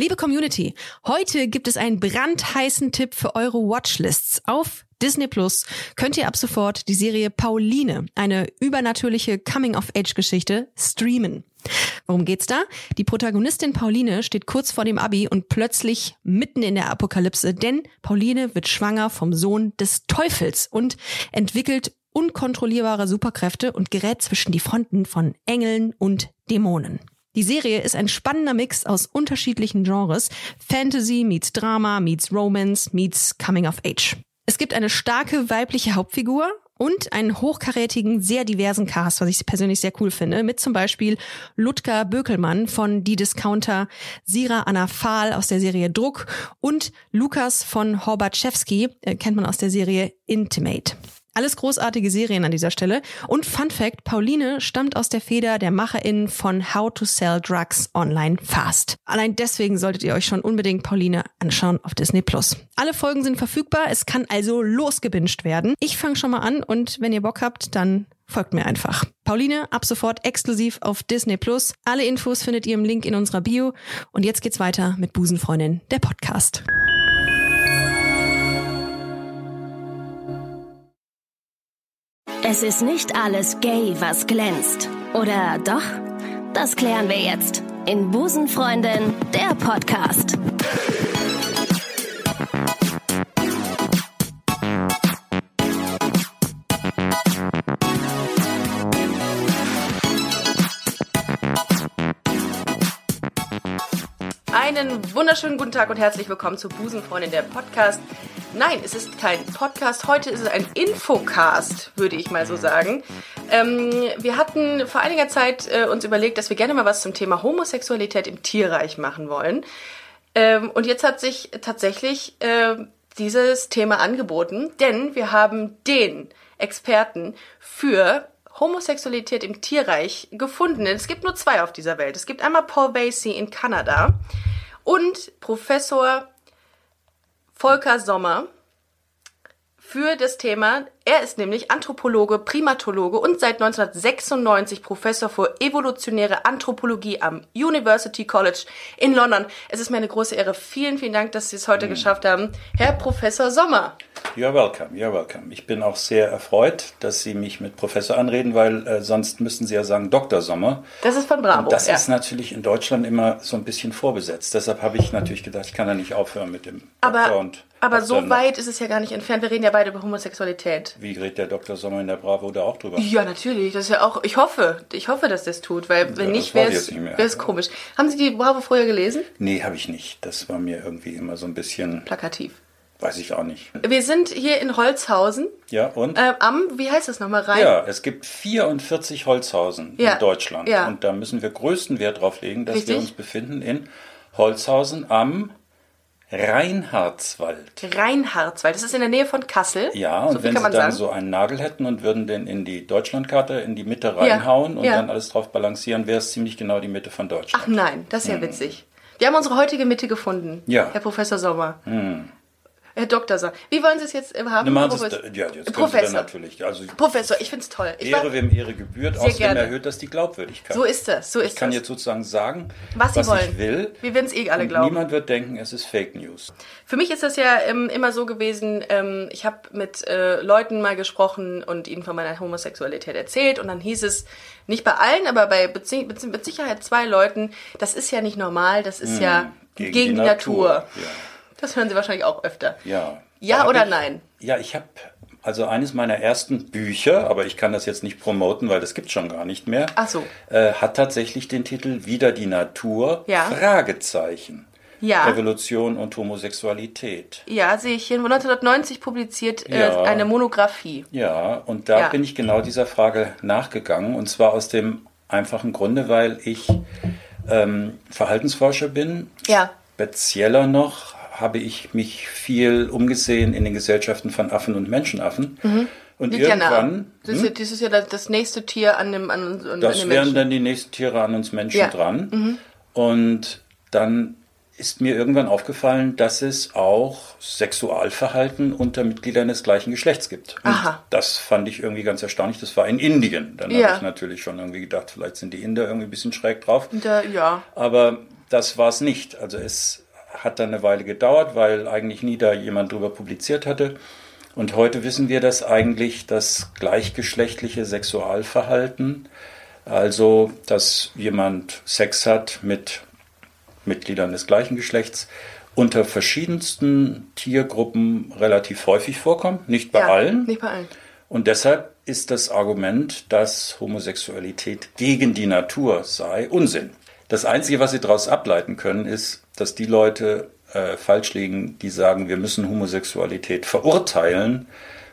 Liebe Community, heute gibt es einen brandheißen Tipp für eure Watchlists. Auf Disney Plus könnt ihr ab sofort die Serie Pauline, eine übernatürliche Coming-of-Age-Geschichte, streamen. Worum geht's da? Die Protagonistin Pauline steht kurz vor dem Abi und plötzlich mitten in der Apokalypse, denn Pauline wird schwanger vom Sohn des Teufels und entwickelt unkontrollierbare Superkräfte und gerät zwischen die Fronten von Engeln und Dämonen. Die Serie ist ein spannender Mix aus unterschiedlichen Genres. Fantasy meets Drama, meets Romance, meets Coming of Age. Es gibt eine starke weibliche Hauptfigur und einen hochkarätigen, sehr diversen Cast, was ich persönlich sehr cool finde, mit zum Beispiel Ludger Bökelmann von Die Discounter, Sira Anna Fahl aus der Serie Druck und Lukas von Horbatschewski, äh, kennt man aus der Serie Intimate. Alles großartige Serien an dieser Stelle. Und Fun Fact, Pauline stammt aus der Feder der MacherInnen von How to Sell Drugs Online Fast. Allein deswegen solltet ihr euch schon unbedingt Pauline anschauen auf Disney Plus. Alle Folgen sind verfügbar, es kann also losgebinged werden. Ich fange schon mal an und wenn ihr Bock habt, dann folgt mir einfach. Pauline, ab sofort exklusiv auf Disney Plus. Alle Infos findet ihr im Link in unserer Bio. Und jetzt geht's weiter mit Busenfreundin, der Podcast. Es ist nicht alles gay, was glänzt. Oder doch? Das klären wir jetzt in Busenfreundin, der Podcast. Einen wunderschönen guten Tag und herzlich willkommen zu Busenfreundin, der Podcast. Nein, es ist kein Podcast. Heute ist es ein Infocast, würde ich mal so sagen. Ähm, wir hatten vor einiger Zeit äh, uns überlegt, dass wir gerne mal was zum Thema Homosexualität im Tierreich machen wollen. Ähm, und jetzt hat sich tatsächlich äh, dieses Thema angeboten, denn wir haben den Experten für Homosexualität im Tierreich gefunden. Es gibt nur zwei auf dieser Welt. Es gibt einmal Paul Basie in Kanada und Professor Volker Sommer für das Thema. Er ist nämlich Anthropologe, Primatologe und seit 1996 Professor für evolutionäre Anthropologie am University College in London. Es ist mir eine große Ehre. Vielen, vielen Dank, dass Sie es heute mhm. geschafft haben. Herr Professor Sommer. You're welcome, you're welcome. Ich bin auch sehr erfreut, dass Sie mich mit Professor anreden, weil äh, sonst müssten Sie ja sagen Dr. Sommer. Das ist von Bravo. Und das ja. ist natürlich in Deutschland immer so ein bisschen vorbesetzt. Deshalb habe ich natürlich gedacht, ich kann da nicht aufhören mit dem Aber Doktor und aber so weit ist es ja gar nicht entfernt. Wir reden ja beide über Homosexualität. Wie redet der Dr. Sommer in der Bravo da auch drüber? Ja, natürlich. Das ist ja auch, ich hoffe, ich hoffe, dass das tut, weil wenn ja, nicht, wäre es komisch. Haben Sie die Bravo früher gelesen? Nee, habe ich nicht. Das war mir irgendwie immer so ein bisschen... Plakativ. Weiß ich auch nicht. Wir sind hier in Holzhausen. Ja, und? Äh, am, wie heißt das nochmal, rein? Ja, es gibt 44 Holzhausen ja. in Deutschland. Ja. Und da müssen wir größten Wert drauf legen, dass Richtig. wir uns befinden in Holzhausen am Reinhardswald. Reinhardswald, das ist in der Nähe von Kassel. Ja, und so wenn Sie dann sagen. so einen Nagel hätten und würden den in die Deutschlandkarte in die Mitte reinhauen ja, und ja. dann alles drauf balancieren, wäre es ziemlich genau die Mitte von Deutschland. Ach nein, das ist ja hm. witzig. Wir haben unsere heutige Mitte gefunden, ja. Herr Professor Sommer. Hm. Herr Doktor sagen. Wie wollen Sie es jetzt haben? Ne, machen Professor? Es, ja, jetzt Professor. natürlich. Also, Professor, ich finde es toll. Ich Ehre, wem Ehre gebührt. Außerdem gerne. erhöht das die Glaubwürdigkeit. So ist das. So ist ich kann das. jetzt sozusagen sagen, was, was wollen. ich will. Wir werden es eh alle glauben. Niemand wird denken, es ist Fake News. Für mich ist das ja ähm, immer so gewesen, ähm, ich habe mit äh, Leuten mal gesprochen und ihnen von meiner Homosexualität erzählt und dann hieß es, nicht bei allen, aber bei mit Sicherheit zwei Leuten, das ist ja nicht normal, das ist hm, ja gegen, gegen die, die Natur. Natur. Ja. Das hören Sie wahrscheinlich auch öfter. Ja. Ja oder ich, nein? Ja, ich habe also eines meiner ersten Bücher, aber ich kann das jetzt nicht promoten, weil das gibt schon gar nicht mehr. Ach so. Äh, hat tatsächlich den Titel Wieder die Natur? Ja. Fragezeichen. Ja. Revolution und Homosexualität. Ja, sehe ich hier. 1990 publiziert äh, ja. eine Monographie. Ja, und da ja. bin ich genau dieser Frage nachgegangen. Und zwar aus dem einfachen Grunde, weil ich ähm, Verhaltensforscher bin. Ja. Spezieller noch habe ich mich viel umgesehen in den Gesellschaften von Affen und Menschenaffen. Mhm. Und Liegt irgendwann. Ja das, ist, hm? das ist ja das nächste Tier an dem an, an Das an wären dann die nächsten Tiere an uns Menschen ja. dran. Mhm. Und dann ist mir irgendwann aufgefallen, dass es auch Sexualverhalten unter Mitgliedern des gleichen Geschlechts gibt. Und Aha. das fand ich irgendwie ganz erstaunlich. Das war in Indien. Dann ja. habe ich natürlich schon irgendwie gedacht, vielleicht sind die Inder irgendwie ein bisschen schräg drauf. Da, ja. Aber das war es nicht. Also es hat dann eine Weile gedauert, weil eigentlich nie da jemand drüber publiziert hatte. Und heute wissen wir, dass eigentlich das gleichgeschlechtliche Sexualverhalten, also dass jemand Sex hat mit Mitgliedern des gleichen Geschlechts, unter verschiedensten Tiergruppen relativ häufig vorkommt. Nicht bei ja, allen. Nicht bei allen. Und deshalb ist das Argument, dass Homosexualität gegen die Natur sei, Unsinn. Das Einzige, was Sie daraus ableiten können, ist, dass die Leute äh, falsch liegen, die sagen, wir müssen Homosexualität verurteilen,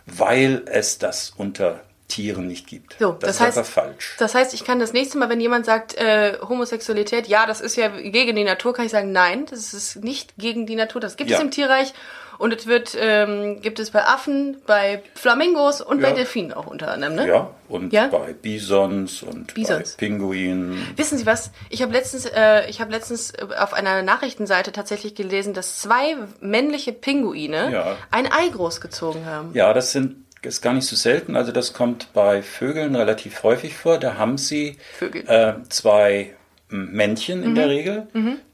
weil es das unter Tieren nicht gibt. So, das, das ist heißt, aber falsch. Das heißt, ich kann das nächste Mal, wenn jemand sagt, äh, Homosexualität, ja, das ist ja gegen die Natur, kann ich sagen, nein, das ist nicht gegen die Natur. Das gibt Ja. es im Tierreich und es wird, ähm, gibt es bei Affen, bei Flamingos und bei Ja. Delfinen auch unter anderem, ne? Ja, und Ja? bei Bisons und Bisons. bei Pinguinen. Wissen Sie was? Ich habe letztens, äh, ich habe letztens auf einer Nachrichtenseite tatsächlich gelesen, dass zwei männliche Pinguine Ja. ein Ei großgezogen haben. Ja, das sind ist gar nicht so selten. Also das kommt bei Vögeln relativ häufig vor. Da haben sie äh, zwei Männchen in der Regel,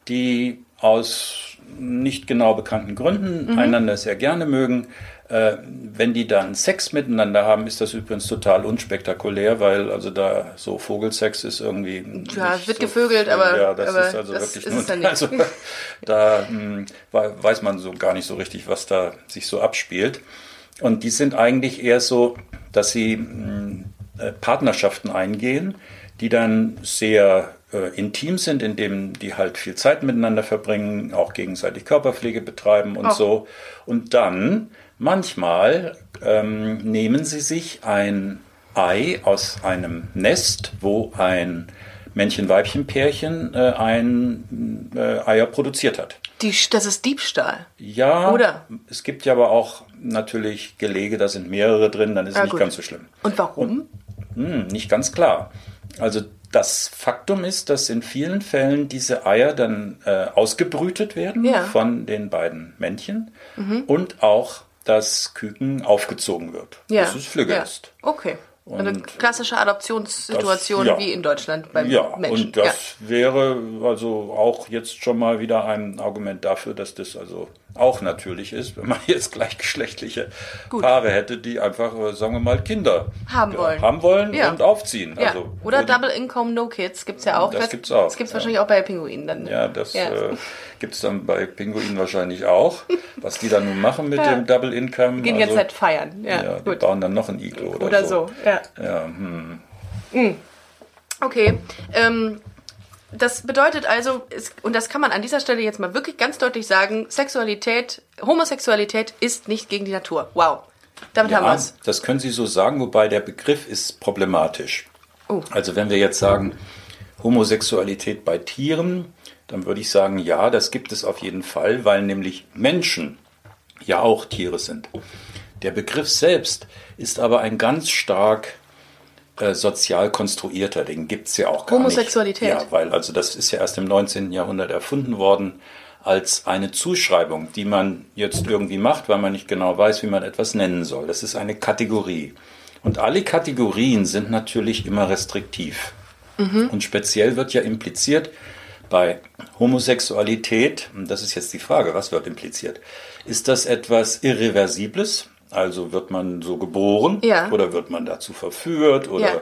die aus nicht genau bekannten Gründen einander sehr gerne mögen. Äh, wenn die dann Sex miteinander haben, ist das übrigens total unspektakulär, weil also da so Vogelsex ist irgendwie. Ja, nicht wird so gevögelt, viel. aber- ja, das aber ist also das wirklich ist nur. es. Also, da hm, wei- weiß man so gar nicht so richtig, was da sich so abspielt. Und die sind eigentlich eher so, dass sie mh, äh, Partnerschaften eingehen, die dann sehr äh, intim sind, indem die halt viel Zeit miteinander verbringen, auch gegenseitig Körperpflege betreiben und Ach. so. Und dann manchmal ähm, nehmen sie sich ein Ei aus einem Nest, wo ein Männchen-Weibchen-Pärchen äh, ein äh, Eier produziert hat. Die, das ist Diebstahl. Ja, Oder? es gibt ja aber auch natürlich Gelege, da sind mehrere drin, dann ist es Ja, nicht gut. ganz so schlimm. Und warum? Hm, nicht ganz klar. Also das Faktum ist, dass in vielen Fällen diese Eier dann äh, ausgebrütet werden Ja. Mhm. von den beiden Männchen und auch das Küken aufgezogen wird, ja. bis es Flügge ja. ist. Okay. Eine Und klassische Adoptionssituation das- ja. wie in Deutschland beim Ja, Menschen. und das wäre also auch jetzt schon mal wieder ein Argument dafür, dass das also auch natürlich ist, wenn man jetzt gleichgeschlechtliche Gut. Paare hätte, die einfach, äh, sagen wir mal, Kinder Haben ja, wollen. haben wollen Ja. und aufziehen. ja. Also, Oder die- Double Income No Kids gibt's ja auch. Das weiß- gibt's auch, Das gibt's ja. wahrscheinlich auch bei Pinguinen dann. ne? Ja, das Ja. Äh, gibt es dann bei Pinguinen wahrscheinlich auch. Was die dann nun machen mit dem Double Income. Gehen also, jetzt halt feiern. Ja, ja, die gut. bauen dann noch ein Iglo oder, Oder so. Ja. Ja, hm. Okay. Ähm, das bedeutet also, es, und das kann man an dieser Stelle jetzt mal wirklich ganz deutlich sagen, Sexualität, Homosexualität ist nicht gegen die Natur. Wow. Damit haben Ja, wir's. das können Sie so sagen, wobei der Begriff ist problematisch. Oh. Also wenn wir jetzt sagen Homosexualität bei Tieren, dann würde ich sagen, ja, das gibt es auf jeden Fall, weil nämlich Menschen ja auch Tiere sind. Der Begriff selbst ist aber ein ganz stark äh, sozial konstruierter, den gibt es ja auch gar Homosexualität. nicht. Ja, weil also das ist ja erst im 19. Jahrhundert erfunden worden als eine Zuschreibung, die man jetzt irgendwie macht, weil man nicht genau weiß, wie man etwas nennen soll. Das ist eine Kategorie. Und alle Kategorien sind natürlich immer restriktiv. Und speziell wird ja impliziert bei Homosexualität, und das ist jetzt die Frage, was wird impliziert? Ist das etwas Irreversibles? Also wird man so geboren Ja. oder wird man dazu verführt oder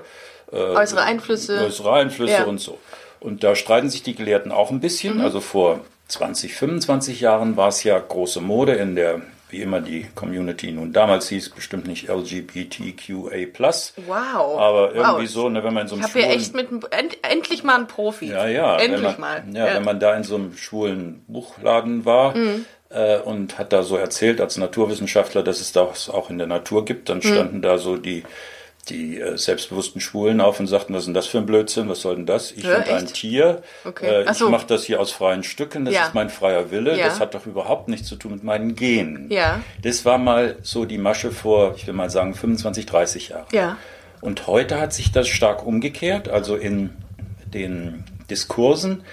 äh, Äußere Einflüsse. äußere Einflüsse Ja. und so. Und da streiten sich die Gelehrten auch ein bisschen. Mhm. Also vor 20, 25 Jahren war es ja große Mode in der, wie immer die Community nun damals hieß, bestimmt nicht LGBTQA+. Wow. Aber irgendwie wow. so, ne, wenn man in so einem Ich schwulen- echt mit einem- end, endlich mal einen Profi. ja, ja. Endlich man, mal. Ja, wenn man da in so einem schwulen Buchladen war Mhm. Äh, und hat da so erzählt als Naturwissenschaftler, dass es das auch in der Natur gibt, Mhm. dann standen da so die die äh, selbstbewussten Schwulen auf und sagten, was ist denn das für ein Blödsinn, was soll denn das? Ich Ja, und ein echt? Tier, Okay. äh, Ach ich so. mache das hier aus freien Stücken, das Ja. ist mein freier Wille, Ja. das hat doch überhaupt nichts zu tun mit meinen Genen. Ja. Das war mal so die Masche vor, ich will mal sagen, 25, 30 Jahren. Ja. Und heute hat sich das stark umgekehrt. Also in den Diskursen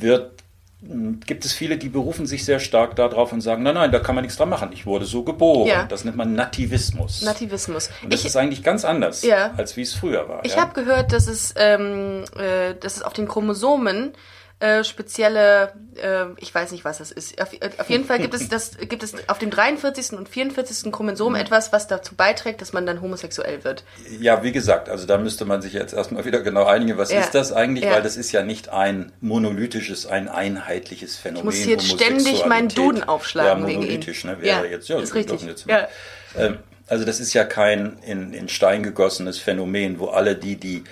wird, gibt es viele, die berufen sich sehr stark darauf und sagen, nein, nein, da kann man nichts dran machen. Ich wurde so geboren. Ja. Das nennt man Nativismus. Nativismus. und das Ich, ist eigentlich ganz anders, Ja. als wie es früher war. ich ja? habe gehört, dass es, ähm, äh, dass es auf den Chromosomen äh, spezielle, äh, ich weiß nicht, was das ist. Auf, auf, jeden Fall gibt es das, gibt es auf dem 43. und 44. Chromosom etwas, was dazu beiträgt, dass man dann homosexuell wird. Ja, wie gesagt, also da müsste man sich jetzt erstmal wieder genau einigen, was ja. ist das eigentlich, ja. weil das ist ja nicht ein monolithisches, ein einheitliches Phänomen. Ich muss jetzt ständig meinen Duden aufschlagen ja, monolithisch, ne, wäre ja, jetzt, ja, ist richtig. Jetzt, ja. Ähm, also das ist ja kein in, in Stein gegossenes Phänomen, wo alle die, die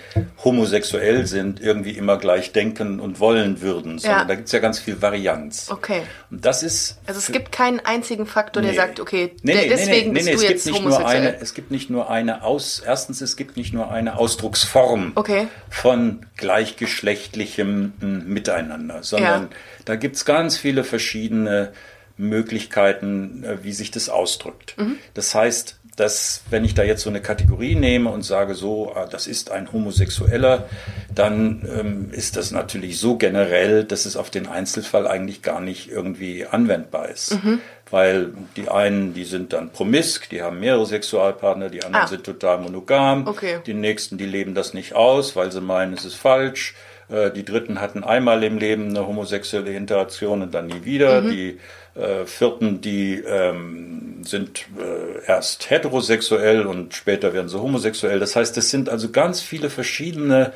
homosexuell sind, irgendwie immer gleich denken und wollen würden, sondern ja. da gibt es ja ganz viel Varianz. Okay. Und das ist. Also es gibt keinen einzigen Faktor, der sagt, okay, nee, nee, deswegen nee, nee, bist du jetzt homosexuell. Eine, es gibt nicht nur eine Aus, erstens, es gibt nicht nur eine Ausdrucksform okay. von gleichgeschlechtlichem Miteinander, sondern ja. da gibt es ganz viele verschiedene Möglichkeiten, äh, wie sich das ausdrückt. Mhm. Das heißt, dass wenn ich da jetzt so eine Kategorie nehme und sage so, ah, das ist ein Homosexueller, dann ähm, ist das natürlich so generell, dass es auf den Einzelfall eigentlich gar nicht irgendwie anwendbar ist. Mhm. Weil die einen, die sind dann promisk, die haben mehrere Sexualpartner, die anderen ah. sind total monogam, okay. die nächsten, die leben das nicht aus, weil sie meinen, es ist falsch. Äh, die Dritten hatten einmal im Leben eine homosexuelle Interaktion und dann nie wieder. Mhm. Die äh, Vierten, die ähm, sind äh, erst heterosexuell und später werden sie homosexuell. Das heißt, es sind also ganz viele verschiedene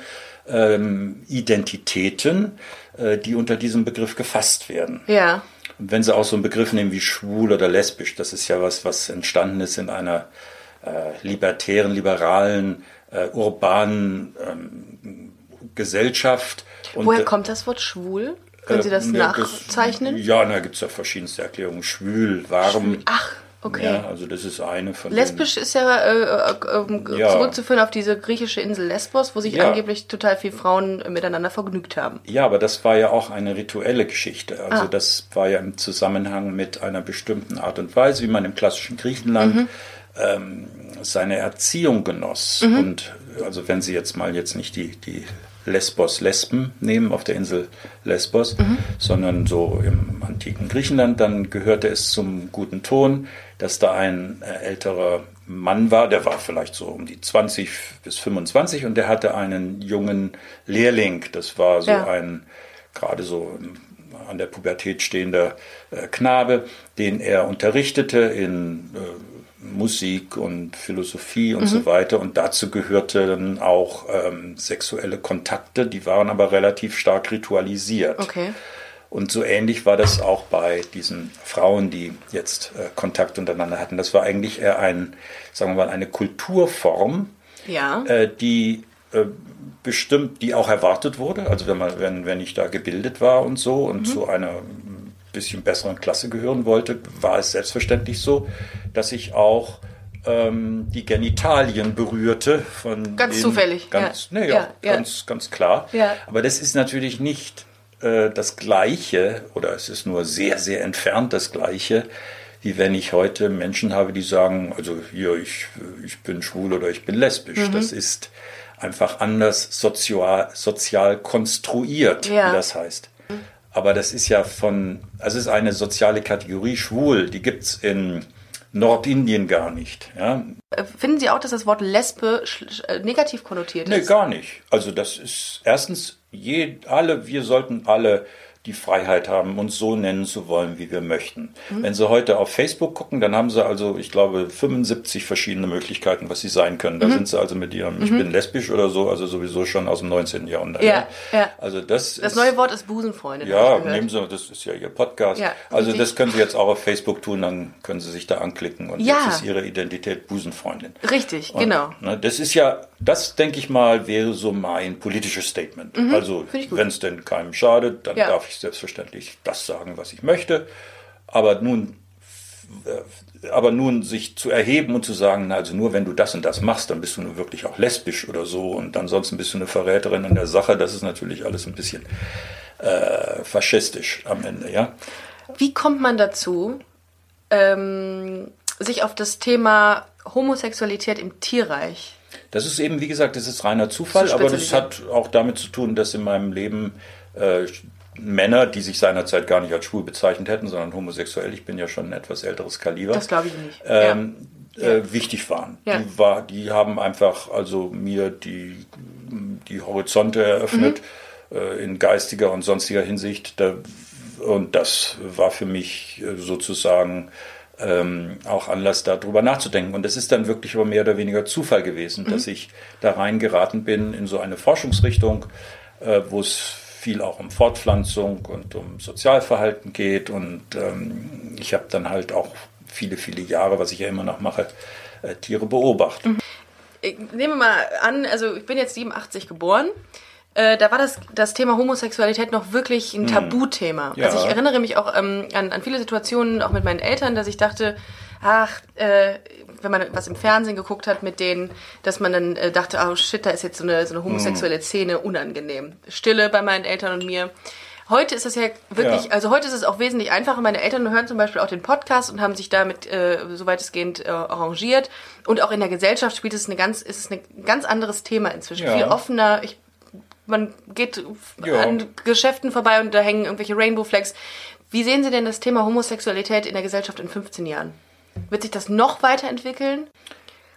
ähm, Identitäten, äh, die unter diesem Begriff gefasst werden. Ja. Und wenn Sie auch so einen Begriff nehmen wie schwul oder lesbisch, das ist ja was, was entstanden ist in einer äh, libertären, liberalen, äh, urbanen ähm, Gesellschaft. Und, Woher kommt das Wort schwul? Können Sie das äh, nachzeichnen? Das, ja, da gibt es ja verschiedenste Erklärungen. Schwül, warm. Schwül. Ach, okay. Ja, also das ist eine von Lesbisch ist ja, äh, äh, ja, zurückzuführen auf diese griechische Insel Lesbos, wo sich ja. angeblich total viele Frauen miteinander vergnügt haben. Ja, aber das war ja auch eine rituelle Geschichte. Also ah. das war ja im Zusammenhang mit einer bestimmten Art und Weise, wie man im klassischen Griechenland mhm. ähm, seine Erziehung genoss. Mhm. Und also wenn Sie jetzt mal jetzt nicht die, die Lesbos Lesben nehmen, auf der Insel Lesbos, mhm. sondern so im antiken Griechenland, dann gehörte es zum guten Ton, dass da ein äh, älterer Mann war, der war vielleicht so um die 20 bis 25 und der hatte einen jungen Lehrling, das war so ja. ein gerade so an der Pubertät stehender äh, Knabe, den er unterrichtete in äh, Musik und Philosophie und mhm. so weiter. Und dazu gehörten auch ähm, sexuelle Kontakte, die waren aber relativ stark ritualisiert. Okay. Und so ähnlich war das auch bei diesen Frauen, die jetzt äh, Kontakt untereinander hatten. Das war eigentlich eher ein, sagen wir mal, eine Kulturform, ja. äh, die äh, bestimmt, die auch erwartet wurde. Also wenn man, wenn, wenn ich da gebildet war und so und mhm. zu einer bisschen besseren Klasse gehören wollte, war es selbstverständlich so, dass ich auch ähm, die Genitalien berührte von ganz zufällig, ganz, ja. Nee, ja, ja, ganz, ganz klar. Ja. Aber das ist natürlich nicht äh, das Gleiche oder es ist nur sehr, sehr entfernt das Gleiche, wie wenn ich heute Menschen habe, die sagen, also hier ich, ich bin schwul oder ich bin lesbisch. Mhm. Das ist einfach anders sozial, sozial konstruiert, wie das heißt. Aber das ist ja von, also es ist eine soziale Kategorie schwul, die gibt es in Nordindien gar nicht. Ja. Äh, finden Sie auch, dass das Wort Lesbe äh, negativ konnotiert ist? Nee, gar nicht. Also das ist erstens, je, alle, wir sollten alle die Freiheit haben, uns so nennen zu wollen, wie wir möchten. Mhm. Wenn Sie heute auf Facebook gucken, dann haben Sie also, ich glaube, 75 verschiedene Möglichkeiten, was Sie sein können. Da mhm. sind Sie also mit Ihrem, ich mhm. bin lesbisch oder so, also sowieso schon aus dem 19. Jahrhundert. Ja, ja. Also das, das ist, neue Wort ist Busenfreundin. Ja, nehmen Sie, das ist ja Ihr Podcast. Ja, also das können Sie jetzt auch auf Facebook tun, dann können Sie sich da anklicken und ja. jetzt ist Ihre Identität Busenfreundin. Richtig, und, genau. Ne, das ist ja, das denke ich mal, wäre so mein politisches Statement. Mhm. Also wenn es denn keinem schadet, dann darf ich selbstverständlich das sagen, was ich möchte. Aber nun, aber nun sich zu erheben und zu sagen, na, also nur wenn du das und das machst, dann bist du nun wirklich auch lesbisch oder so und ansonsten bist du eine Verräterin in der Sache, das ist natürlich alles ein bisschen äh, faschistisch am Ende, ja. Wie kommt man dazu, ähm, sich auf das Thema Homosexualität im Tierreich das ist eben, wie gesagt, das ist reiner Zufall, aber das hat auch damit zu tun, dass in meinem Leben äh, Männer, die sich seinerzeit gar nicht als schwul bezeichnet hätten, sondern homosexuell, ich bin ja schon ein etwas älteres Kaliber. Das glaube ich nicht. Ähm, ja. Äh, wichtig waren. Ja. Die, war, die haben einfach also mir die, die Horizonte eröffnet. äh, in geistiger und sonstiger Hinsicht. Da, und das war für mich äh, sozusagen ähm, auch Anlass, darüber nachzudenken. Und es ist dann wirklich aber mehr oder weniger Zufall gewesen, mhm. dass ich da reingeraten bin in so eine Forschungsrichtung, äh, wo es viel auch um Fortpflanzung und um Sozialverhalten geht. Und ähm, ich habe dann halt auch viele, viele Jahre, was ich ja immer noch mache, äh, Tiere beobachtet. Mhm. Ich nehme mal an, also ich bin jetzt 87 geboren. Äh, da war das, das Thema Homosexualität noch wirklich ein hm. Tabuthema. Ja. Also ich erinnere mich auch ähm, an, an viele Situationen, auch mit meinen Eltern, dass ich dachte, ach, äh, wenn man was im Fernsehen geguckt hat mit denen, dass man dann äh, dachte, oh shit, da ist jetzt so eine, so eine homosexuelle hm. Szene unangenehm. Stille bei meinen Eltern und mir. Heute ist es ja wirklich, ja. also heute ist es auch wesentlich einfacher. Meine Eltern hören zum Beispiel auch den Podcast und haben sich damit äh, so weitestgehend äh, arrangiert. Und auch in der Gesellschaft spielt es eine ganz, ist es ein ganz anderes Thema inzwischen. Ja. Viel offener. Ich man geht ja. an Geschäften vorbei und da hängen irgendwelche Rainbow Flags. Wie sehen Sie denn das Thema Homosexualität in der Gesellschaft in 15 Jahren? Wird sich das noch weiterentwickeln?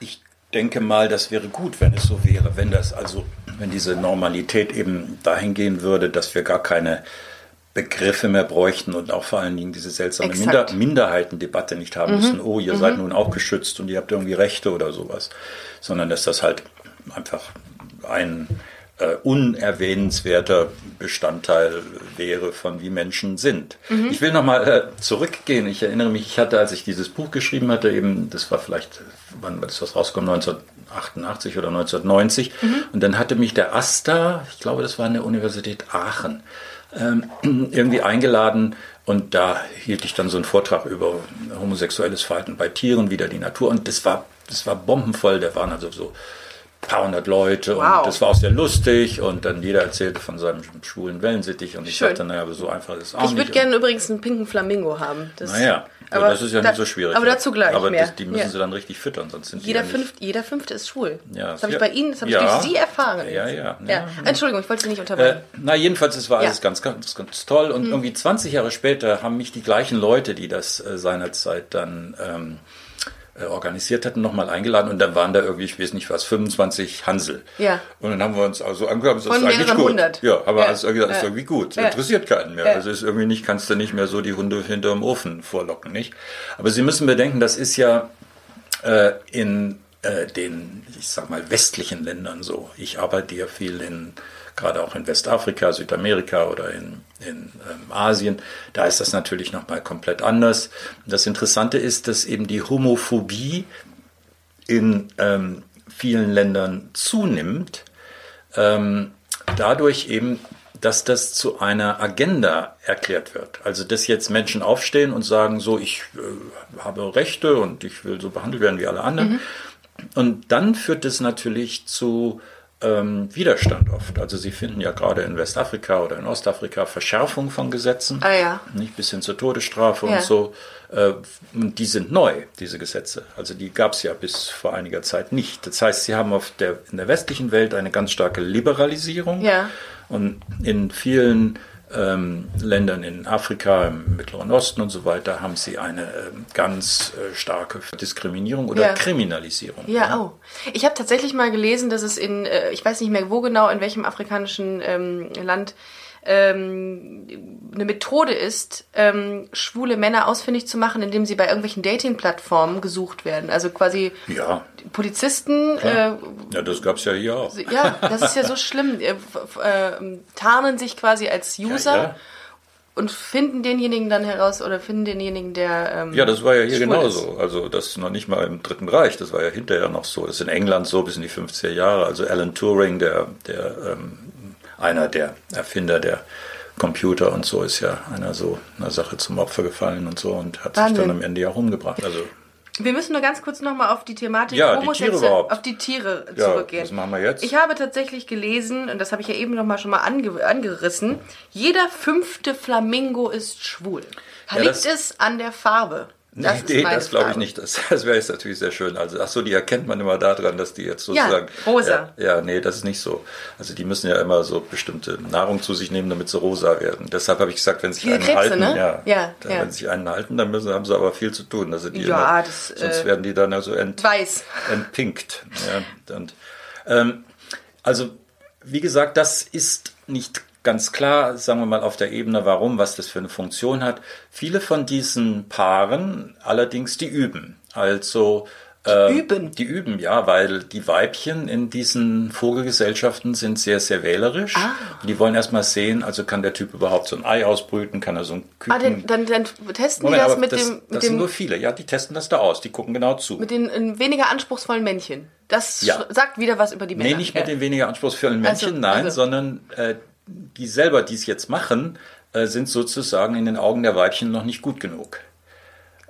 Ich denke mal, das wäre gut, wenn es so wäre, wenn das also, wenn diese Normalität eben dahin gehen würde, dass wir gar keine Begriffe mehr bräuchten und auch vor allen Dingen diese seltsame Minder Minderheitendebatte nicht haben mhm. müssen. Oh, ihr mhm. seid nun auch geschützt und ihr habt irgendwie Rechte oder sowas, sondern dass das halt einfach ein äh, unerwähnenswerter Bestandteil wäre von wie Menschen sind. Mhm. Ich will nochmal äh, zurückgehen. Ich erinnere mich, ich hatte, als ich dieses Buch geschrieben hatte, eben, das war vielleicht, wann ist das rausgekommen, 1988 oder 1990. Mhm. Und dann hatte mich der AStA, ich glaube, das war an der Universität Aachen, ähm, irgendwie eingeladen und da hielt ich dann so einen Vortrag über homosexuelles Verhalten bei Tieren, wieder die Natur. Und das war, das war bombenvoll. Da waren also so paar hundert Leute wow. und das war auch sehr lustig und dann jeder erzählte von seinem schwulen Wellensittich und ich Schön. dachte, naja, aber so einfach ist es auch ich nicht. Ich würde gerne übrigens einen pinken Flamingo haben. Das, naja, aber das ist ja da, nicht so schwierig. Aber dazu gleich Aber mehr. Das, die müssen ja. sie dann richtig füttern, sonst sind jeder die ja fünfte, Jeder Fünfte ist schwul. Ja, das habe ich bei Ihnen, das habe ich durch Sie erfahren. Ja, ja. ja. Entschuldigung, ich wollte Sie nicht unterbrechen. Äh, na, jedenfalls, es war alles ganz, ganz, ganz toll und hm. irgendwie 20 Jahre später haben mich die gleichen Leute, die das äh, seinerzeit dann... Ähm, äh, organisiert hatten, nochmal eingeladen und dann waren da irgendwie, ich weiß nicht was, 25 Hansel. Ja. Und dann haben wir uns also angehört, das ist eigentlich gut. 100. Ja, aber ja. das ist irgendwie gut. Ja. Interessiert keinen mehr. Ja. Also ist irgendwie nicht, kannst du nicht mehr so die Hunde hinterm Ofen vorlocken, nicht? Aber Sie müssen bedenken, das ist ja äh, in äh, den, ich sag mal, westlichen Ländern so. Ich arbeite ja viel in gerade auch in Westafrika, Südamerika oder in, in ähm, Asien, da ist das natürlich nochmal komplett anders. Das Interessante ist, dass eben die Homophobie in ähm, vielen Ländern zunimmt, ähm, dadurch eben, dass das zu einer Agenda erklärt wird. Also dass jetzt Menschen aufstehen und sagen, so, ich äh, habe Rechte und ich will so behandelt werden wie alle anderen. Mhm. Und dann führt es natürlich zu ähm, Widerstand oft. Also Sie finden ja gerade in Westafrika oder in Ostafrika Verschärfung von Gesetzen, ah, ja. nicht bis hin zur Todesstrafe ja. und so. Äh, und die sind neu, diese Gesetze. Also die gab es ja bis vor einiger Zeit nicht. Das heißt, Sie haben auf der, in der westlichen Welt eine ganz starke Liberalisierung ja. und in vielen ähm, Ländern in Afrika, im Mittleren Osten und so weiter, haben sie eine äh, ganz äh, starke Diskriminierung oder ja. Kriminalisierung. Ja, ja, oh. Ich habe tatsächlich mal gelesen, dass es in, äh, ich weiß nicht mehr wo genau, in welchem afrikanischen ähm, Land ähm, eine Methode ist, ähm, schwule Männer ausfindig zu machen, indem sie bei irgendwelchen Dating-Plattformen gesucht werden. Also quasi ja. Polizisten. Äh, ja, das gab es ja hier auch. Ja, das ist ja so schlimm. Äh, äh, tarnen sich quasi als User. Ja, ja. Und finden denjenigen dann heraus oder finden denjenigen, der. Ähm, ja, das war ja hier genauso. Ist. Also, das noch nicht mal im Dritten Reich, das war ja hinterher noch so. Das ist in England so bis in die 50er Jahre. Also, Alan Turing, der, der ähm, einer der Erfinder der Computer und so ist ja einer so einer Sache zum Opfer gefallen und so und hat Wahnsinn. sich dann am Ende ja umgebracht. Also wir müssen nur ganz kurz nochmal auf die Thematik ja, die Tiere überhaupt. auf die Tiere ja, zurückgehen. Was machen wir jetzt? Ich habe tatsächlich gelesen, und das habe ich ja eben nochmal schon mal ange angerissen, jeder fünfte Flamingo ist schwul. Ja, Liegt es an der Farbe? Das nee, das glaube ich nicht. Das, das wäre jetzt natürlich sehr schön. Also, ach so, die erkennt man immer daran, dass die jetzt sozusagen. Ja, rosa. Ja, ja, nee, das ist nicht so. Also, die müssen ja immer so bestimmte Nahrung zu sich nehmen, damit sie rosa werden. Deshalb habe ich gesagt, wenn sich Diese einen Krebse, halten, ne? ja, ja, dann, ja. wenn sich einen halten, dann müssen, haben sie aber viel zu tun. Also die ja, immer, das, sonst äh, werden die dann also ent, weiß. entpinkt. Ja, und, ähm, also, wie gesagt, das ist nicht ganz klar, sagen wir mal, auf der Ebene, warum, was das für eine Funktion hat. Viele von diesen Paaren allerdings, die üben. Also die üben. Die üben, ja, weil die Weibchen in diesen Vogelgesellschaften sind sehr, sehr wählerisch. Ah. Die wollen erstmal sehen, also kann der Typ überhaupt so ein Ei ausbrüten, kann er so ein Küken... Ah, den, dann, dann testen Moment, die das mit das, dem, mit das sind dem nur viele, ja, die testen das da aus, die gucken genau zu. mit den äh, weniger anspruchsvollen Männchen. Das Ja. sagt wieder was über die Männer. Nee, nicht mit den weniger anspruchsvollen Männchen, Also, nein, also. sondern äh, die selber, die es jetzt machen, äh, sind sozusagen in den Augen der Weibchen noch nicht gut genug.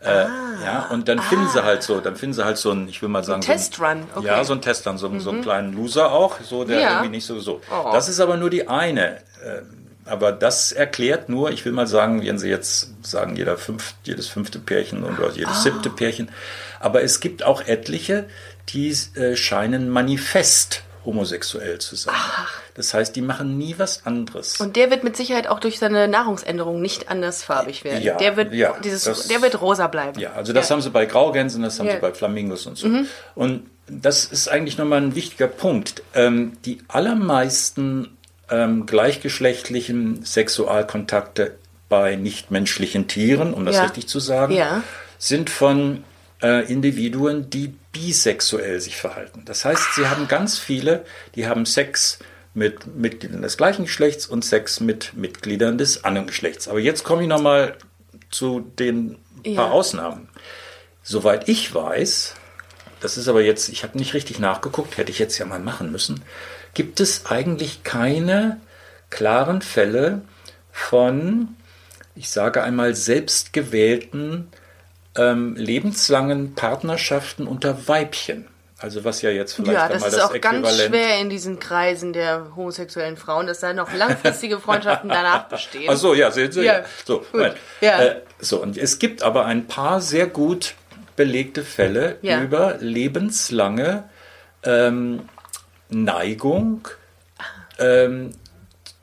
Äh, Ah. ja, und dann finden sie halt so, dann finden sie halt so ein, ich will mal sagen, so ein- Testrun, okay. Mhm. Ja, so ein Testrun, so, so einen kleinen Loser auch, so der Ja. irgendwie nicht so so. Oh. Das ist aber nur die eine. äh, Aber das erklärt nur, ich will mal sagen, wenn Sie jetzt sagen, jeder fünf, jedes fünfte Pärchen oder jedes Ah. siebte Pärchen. Aber es gibt auch etliche, die äh, scheinen manifest homosexuell zu sein. Das heißt, die machen nie was anderes. Und der wird mit Sicherheit auch durch seine Nahrungsänderung nicht andersfarbig werden. Ja, der wird ja, dieses, das- der wird rosa bleiben. Ja, also das haben sie bei Graugänsen, das haben Ja. Mhm. sie bei Flamingos und so. Und das ist eigentlich nochmal ein wichtiger Punkt. Ähm, die allermeisten ähm, gleichgeschlechtlichen Sexualkontakte bei nichtmenschlichen Tieren, um das Ja. richtig zu sagen, Ja. sind von äh, Individuen, die bisexuell sich verhalten. Das heißt, sie haben ganz viele, die haben Sex mit Mitgliedern des gleichen Geschlechts und Sex mit Mitgliedern des anderen Geschlechts. Aber jetzt komme ich nochmal zu den Ja. paar Ausnahmen. Soweit ich weiß, das ist aber jetzt, ich habe nicht richtig nachgeguckt, hätte ich jetzt ja mal machen müssen, gibt es eigentlich keine klaren Fälle von, ich sage einmal, selbstgewählten ähm, lebenslangen Partnerschaften unter Weibchen. Also was ja jetzt vielleicht Ja, das einmal ist das auch ganz Äquivalent schwer in diesen Kreisen der homosexuellen Frauen, dass da noch langfristige Freundschaften danach bestehen. Ach so, ja, sehen Sie. Ja. So. Ja. Äh, so, und es gibt aber ein paar sehr gut belegte Fälle Ja. über lebenslange ähm, Neigung ähm,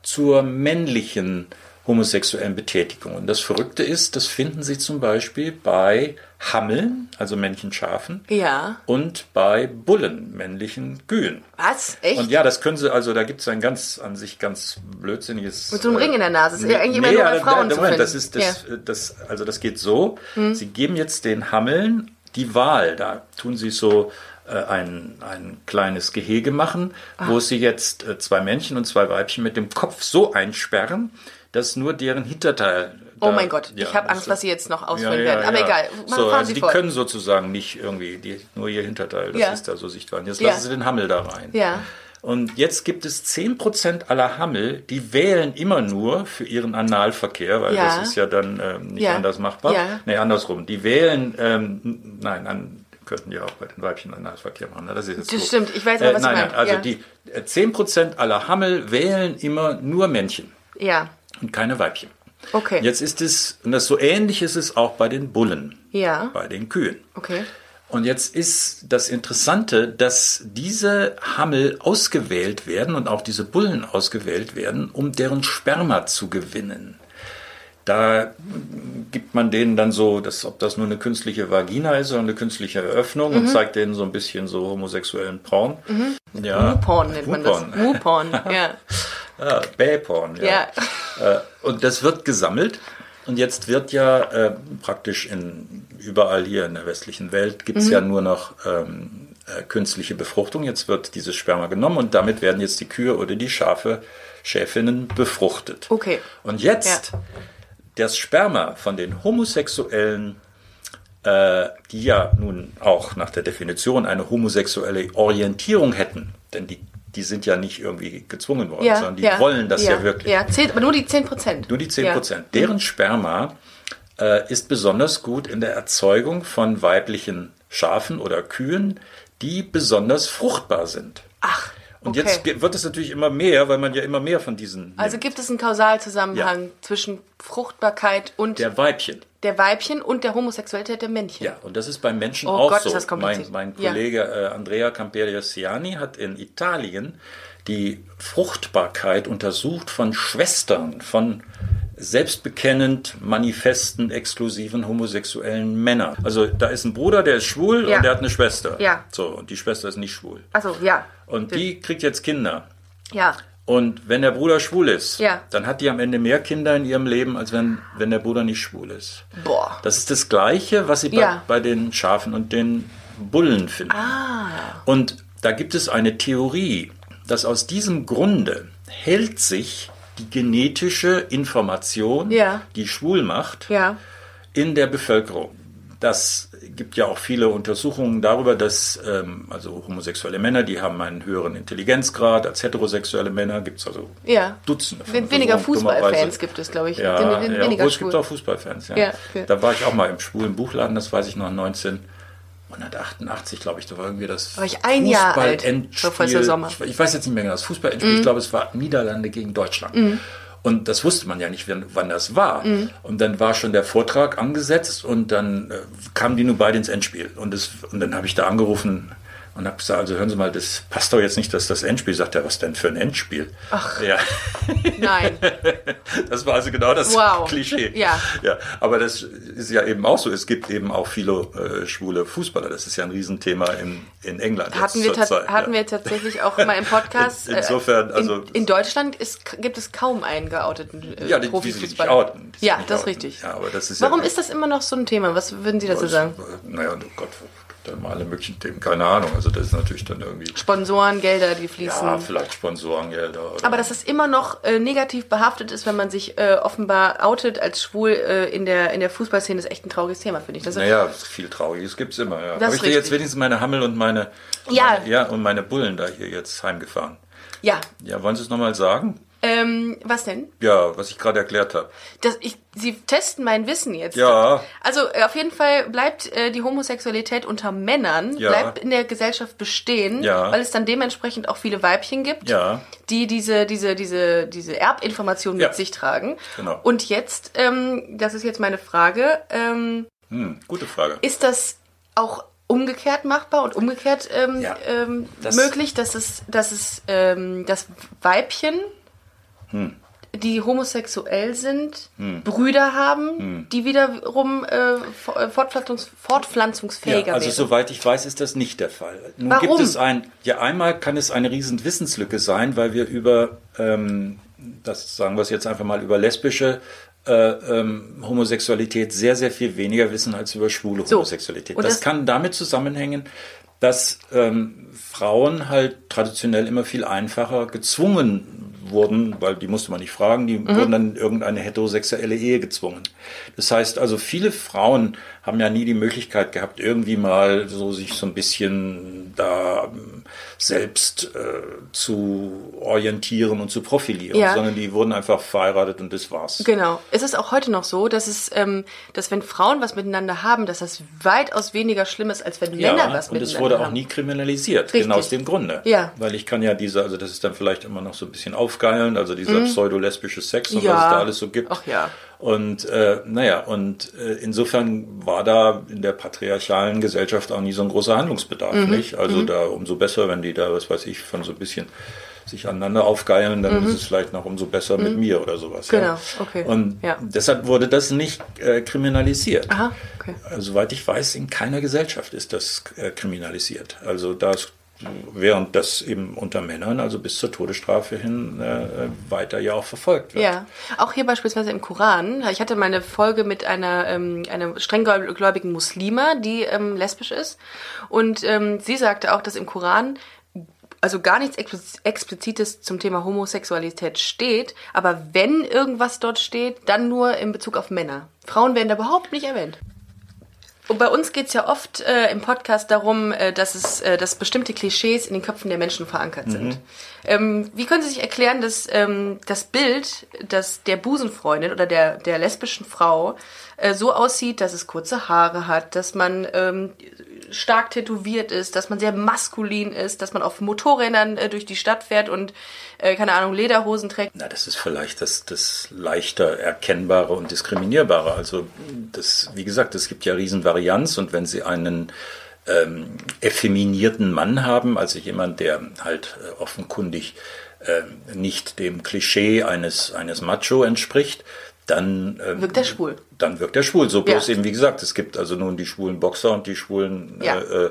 zur männlichen homosexuellen Betätigung. Und das Verrückte ist, das finden Sie zum Beispiel bei Hammeln, also männlichen Schafen, Ja. und bei Bullen, männlichen Kühen. Was? Echt? Und ja, das können sie, also da gibt es ein ganz an sich ganz blödsinniges. Mit so einem äh, Ring in der Nase. Das ist ja eigentlich immer nee, nur ja, bei Frauen da- zu Moment, das ist das, äh, das, also das geht so. Sie geben jetzt den Hammeln die Wahl. Da tun sie so äh, ein, ein kleines Gehege machen, Ah. wo sie jetzt äh, zwei Männchen und zwei Weibchen mit dem Kopf so einsperren, dass nur deren Hinterteil. Oh da- mein Gott, ja, ich habe Angst, so- was Sie jetzt noch ausführen werden. Aber ja. egal, machen, So, also Sie die fort. können sozusagen nicht irgendwie, die, nur ihr Hinterteil, das Ja. ist da so sichtbar. Jetzt Ja. lassen sie den Hammel da rein. Ja. Und jetzt gibt es 10% aller Hammel, die wählen immer nur für ihren Analverkehr, weil Ja. das ist ja dann ähm, nicht Ja. anders machbar. Ja. Nee, andersrum. Die wählen, ähm, nein, an, könnten ja auch bei den Weibchen Analverkehr machen. ne? Das, ist jetzt Das so. stimmt, ich weiß aber, was Sie nein, meinen. nein, also Ja. die äh, 10% aller Hammel wählen immer nur Männchen Ja, und keine Weibchen. okay. Jetzt ist es, und das so ähnlich ist es auch bei den Bullen, Ja, bei den Kühen. okay. Und jetzt ist das Interessante, dass diese Hammel ausgewählt werden und auch diese Bullen ausgewählt werden, um deren Sperma zu gewinnen. Da gibt man denen dann so, dass, ob das nur eine künstliche Vagina ist oder eine künstliche Öffnung Mhm. und zeigt denen so ein bisschen so homosexuellen Porn. Ja. Mu-Porn nennt man das. Mu-Porn, ja. Ja, Bähporn, Ja. Äh, und das wird gesammelt. Und jetzt wird ja äh, praktisch in überall hier in der westlichen Welt gibt es Mhm. ja nur noch ähm, äh, künstliche Befruchtung. Jetzt wird dieses Sperma genommen und damit werden jetzt die Kühe oder die Schafe, Schäfinnen befruchtet. Okay. Und jetzt das Sperma von den Homosexuellen, äh, die ja nun auch nach der Definition eine homosexuelle Orientierung hätten, denn die, die sind ja nicht irgendwie gezwungen worden, Ja, sondern die ja, wollen das ja, wirklich. Ja, zählt, aber nur die 10 Prozent. Nur die 10 Prozent. Deren Sperma äh, ist besonders gut in der Erzeugung von weiblichen Schafen oder Kühen, die besonders fruchtbar sind. Ach, Und okay. jetzt wird es natürlich immer mehr, weil man ja immer mehr von diesen Also nimmt. gibt es einen Kausalzusammenhang zwischen Fruchtbarkeit und der, der Weibchen. Weibchen und der Homosexualität der Männchen. Ja, und das ist beim Menschen Oh auch Gott, so. ist das mein, mein Ja. Kollege äh, Andrea Camperiasiani hat in Italien die Fruchtbarkeit untersucht von Schwestern, von selbstbekennend, manifesten, exklusiven homosexuellen Männern. Also da ist ein Bruder, der ist schwul Ja. und der hat eine Schwester. Ja. So, und die Schwester ist nicht schwul. Achso, ja. Und die kriegt jetzt Kinder. Ja. Und wenn der Bruder schwul ist, Ja. dann hat die am Ende mehr Kinder in ihrem Leben, als wenn, wenn der Bruder nicht schwul ist. Boah. Das ist das Gleiche, was sie bei, Ja. bei den Schafen und den Bullen finden. Ah. Und da gibt es eine Theorie, dass aus diesem Grunde hält sich die genetische Information, Ja. die schwul macht, Ja. in der Bevölkerung. Das gibt ja auch viele Untersuchungen darüber, dass ähm, also homosexuelle Männer, die haben einen höheren Intelligenzgrad als heterosexuelle Männer. Gibt es also Ja. Dutzende von Wen- Weniger. Fußballfans gibt es, glaube ich. Ja, Wen- ja obwohl weniger es gibt auch Fußballfans. Ja. Da war ich auch mal im schwulen Buchladen, das weiß ich noch, 1988, glaube ich. Da war irgendwie das War ich ein Jahr alt, Fußballendspiel. Professor Sommer. Ich, ich weiß jetzt nicht mehr genau, das Fußballendspiel, Mhm. ich glaube, es war Niederlande gegen Deutschland. Und das wusste man ja nicht, wann, wann das war. Mhm. Und dann war schon der Vortrag angesetzt und dann äh, kamen die nur beide ins Endspiel. Und, das, und dann habe ich da angerufen und habe gesagt, also hören Sie mal, das passt doch jetzt nicht, dass das Endspiel sagt. Er, was denn für ein Endspiel? Ach. Ja. Nein. Das war also genau das Wow. Klischee. Ja. ja. Aber das ist ja eben auch so. Es gibt eben auch viele äh, schwule Fußballer. Das ist ja ein Riesenthema in, in England. Hatten wir, Zeit, hatten ja. wir tatsächlich auch mal im Podcast. In- insofern, äh, also- In, in Deutschland ist, gibt es kaum einen geouteten äh, Ja, die, Profifußballer. outen. Die sich Ja, das ist outen. richtig. Ja, aber das ist Warum ja, ist das immer noch so ein Thema? Was würden Sie dazu sagen? Naja, oh Gott, da haben wir alle möglichen Themen. Keine Ahnung. Also das ist natürlich dann irgendwie. Sponsoren, Gelder, die fließen. Ja, vielleicht Sponsorengelder. Oder Aber dass es immer noch äh, negativ behaftet ist, wenn man sich äh, offenbar outet als schwul äh, in, der, in der Fußballszene, ist echt ein trauriges Thema, finde ich. Das Naja, viel Trauriges gibt es immer. Ja. Ist ich will jetzt wenigstens meine Hammel und meine, Ja. meine, ja, und meine Bullen da hier jetzt heimgefahren. Ja. Ja, wollen Sie es nochmal sagen? Ähm, was denn? Ja, was ich gerade erklärt habe. Das, ich, Sie testen mein Wissen jetzt. Ja. Also äh, auf jeden Fall bleibt äh, die Homosexualität unter Männern, Ja. bleibt in der Gesellschaft bestehen, Ja. weil es dann dementsprechend auch viele Weibchen gibt, Ja. die diese, diese, diese, diese Erbinformation mit Ja. sich tragen. Genau. Und jetzt, ähm, das ist jetzt meine Frage, ähm, Hm, gute Frage. ist das auch umgekehrt machbar und umgekehrt ähm, Ja, ähm, das- möglich, dass es, dass es ähm, das Weibchen, Hm. die homosexuell sind, Brüder haben, Hm. die wiederum äh, äh, fortpflanzungs fortpflanzungsfähiger Ja, also wären? soweit ich weiß, ist das nicht der Fall. Nun Warum? gibt es ein, ja einmal kann es eine riesen Wissenslücke sein, weil wir über, ähm, das sagen wir es jetzt einfach mal, über lesbische äh, ähm, Homosexualität sehr, sehr viel weniger wissen als über schwule So. Homosexualität. Das, das- kann damit zusammenhängen, dass ähm, Frauen halt traditionell immer viel einfacher gezwungen wurden, weil die musste man nicht fragen, die wurden dann in irgendeine heterosexuelle Ehe gezwungen. Das heißt also, viele Frauen haben ja nie die Möglichkeit gehabt, irgendwie mal so sich so ein bisschen da ähm, selbst äh, zu orientieren und zu profilieren, Ja. sondern die wurden einfach verheiratet und das war's. Genau. Es ist auch heute noch so, dass es, ähm, dass wenn Frauen was miteinander haben, dass das weitaus weniger schlimm ist, als wenn Männer was und miteinander es wurde auch haben. nie kriminalisiert, Richtig. genau aus dem Grunde. Ja. Weil ich kann ja diese, also das ist dann vielleicht immer noch so ein bisschen aufgeilend, also dieser pseudo-lesbische Sex und Mhm. Ja. was es da alles so gibt. Ach ja. Und äh, naja, und äh, insofern war da in der patriarchalen Gesellschaft auch nie so ein großer Handlungsbedarf, Mhm. nicht? Also da umso besser, wenn die da, was weiß ich, von so ein bisschen sich aneinander aufgeilen, dann ist es vielleicht noch umso besser mit mir oder sowas. Mhm. Genau, ja. okay. Und Ja. deshalb wurde das nicht äh, kriminalisiert. Aha, okay. Also, Soweit ich weiß, in keiner Gesellschaft ist das äh, kriminalisiert. Also das, während das eben unter Männern, also bis zur Todesstrafe hin, äh, weiter ja auch verfolgt wird. Ja, auch hier beispielsweise im Koran. Ich hatte mal eine Folge mit einer, ähm, einer strenggläubigen Muslima, die ähm, lesbisch ist. Und ähm, sie sagte auch, dass im Koran also gar nichts Expliz- Explizites zum Thema Homosexualität steht, aber wenn irgendwas dort steht, dann nur in Bezug auf Männer. Frauen werden da überhaupt nicht erwähnt. Und bei uns geht's ja oft äh, im Podcast darum, äh, dass, es, äh, dass bestimmte Klischees in den Köpfen der Menschen verankert sind. Ähm, wie können Sie sich erklären, dass ähm, das Bild das der Busenfreundin oder der, der lesbischen Frau äh, so aussieht, dass es kurze Haare hat, dass man ähm, stark tätowiert ist, dass man sehr maskulin ist, dass man auf Motorrädern äh, durch die Stadt fährt und, äh, keine Ahnung, Lederhosen trägt? Na, das ist vielleicht das, das leichter erkennbare und diskriminierbare. Also das, wie gesagt, es gibt ja Riesenvarianz und wenn Sie einen ähm, effeminierten Mann haben, also jemand, der halt äh, offenkundig äh, nicht dem Klischee eines, eines Macho entspricht, dann ähm, Wirkt er schwul. Dann wirkt er schwul. So bloß Ja. eben, wie gesagt, es gibt also nun die schwulen Boxer und die schwulen Ja. äh, äh,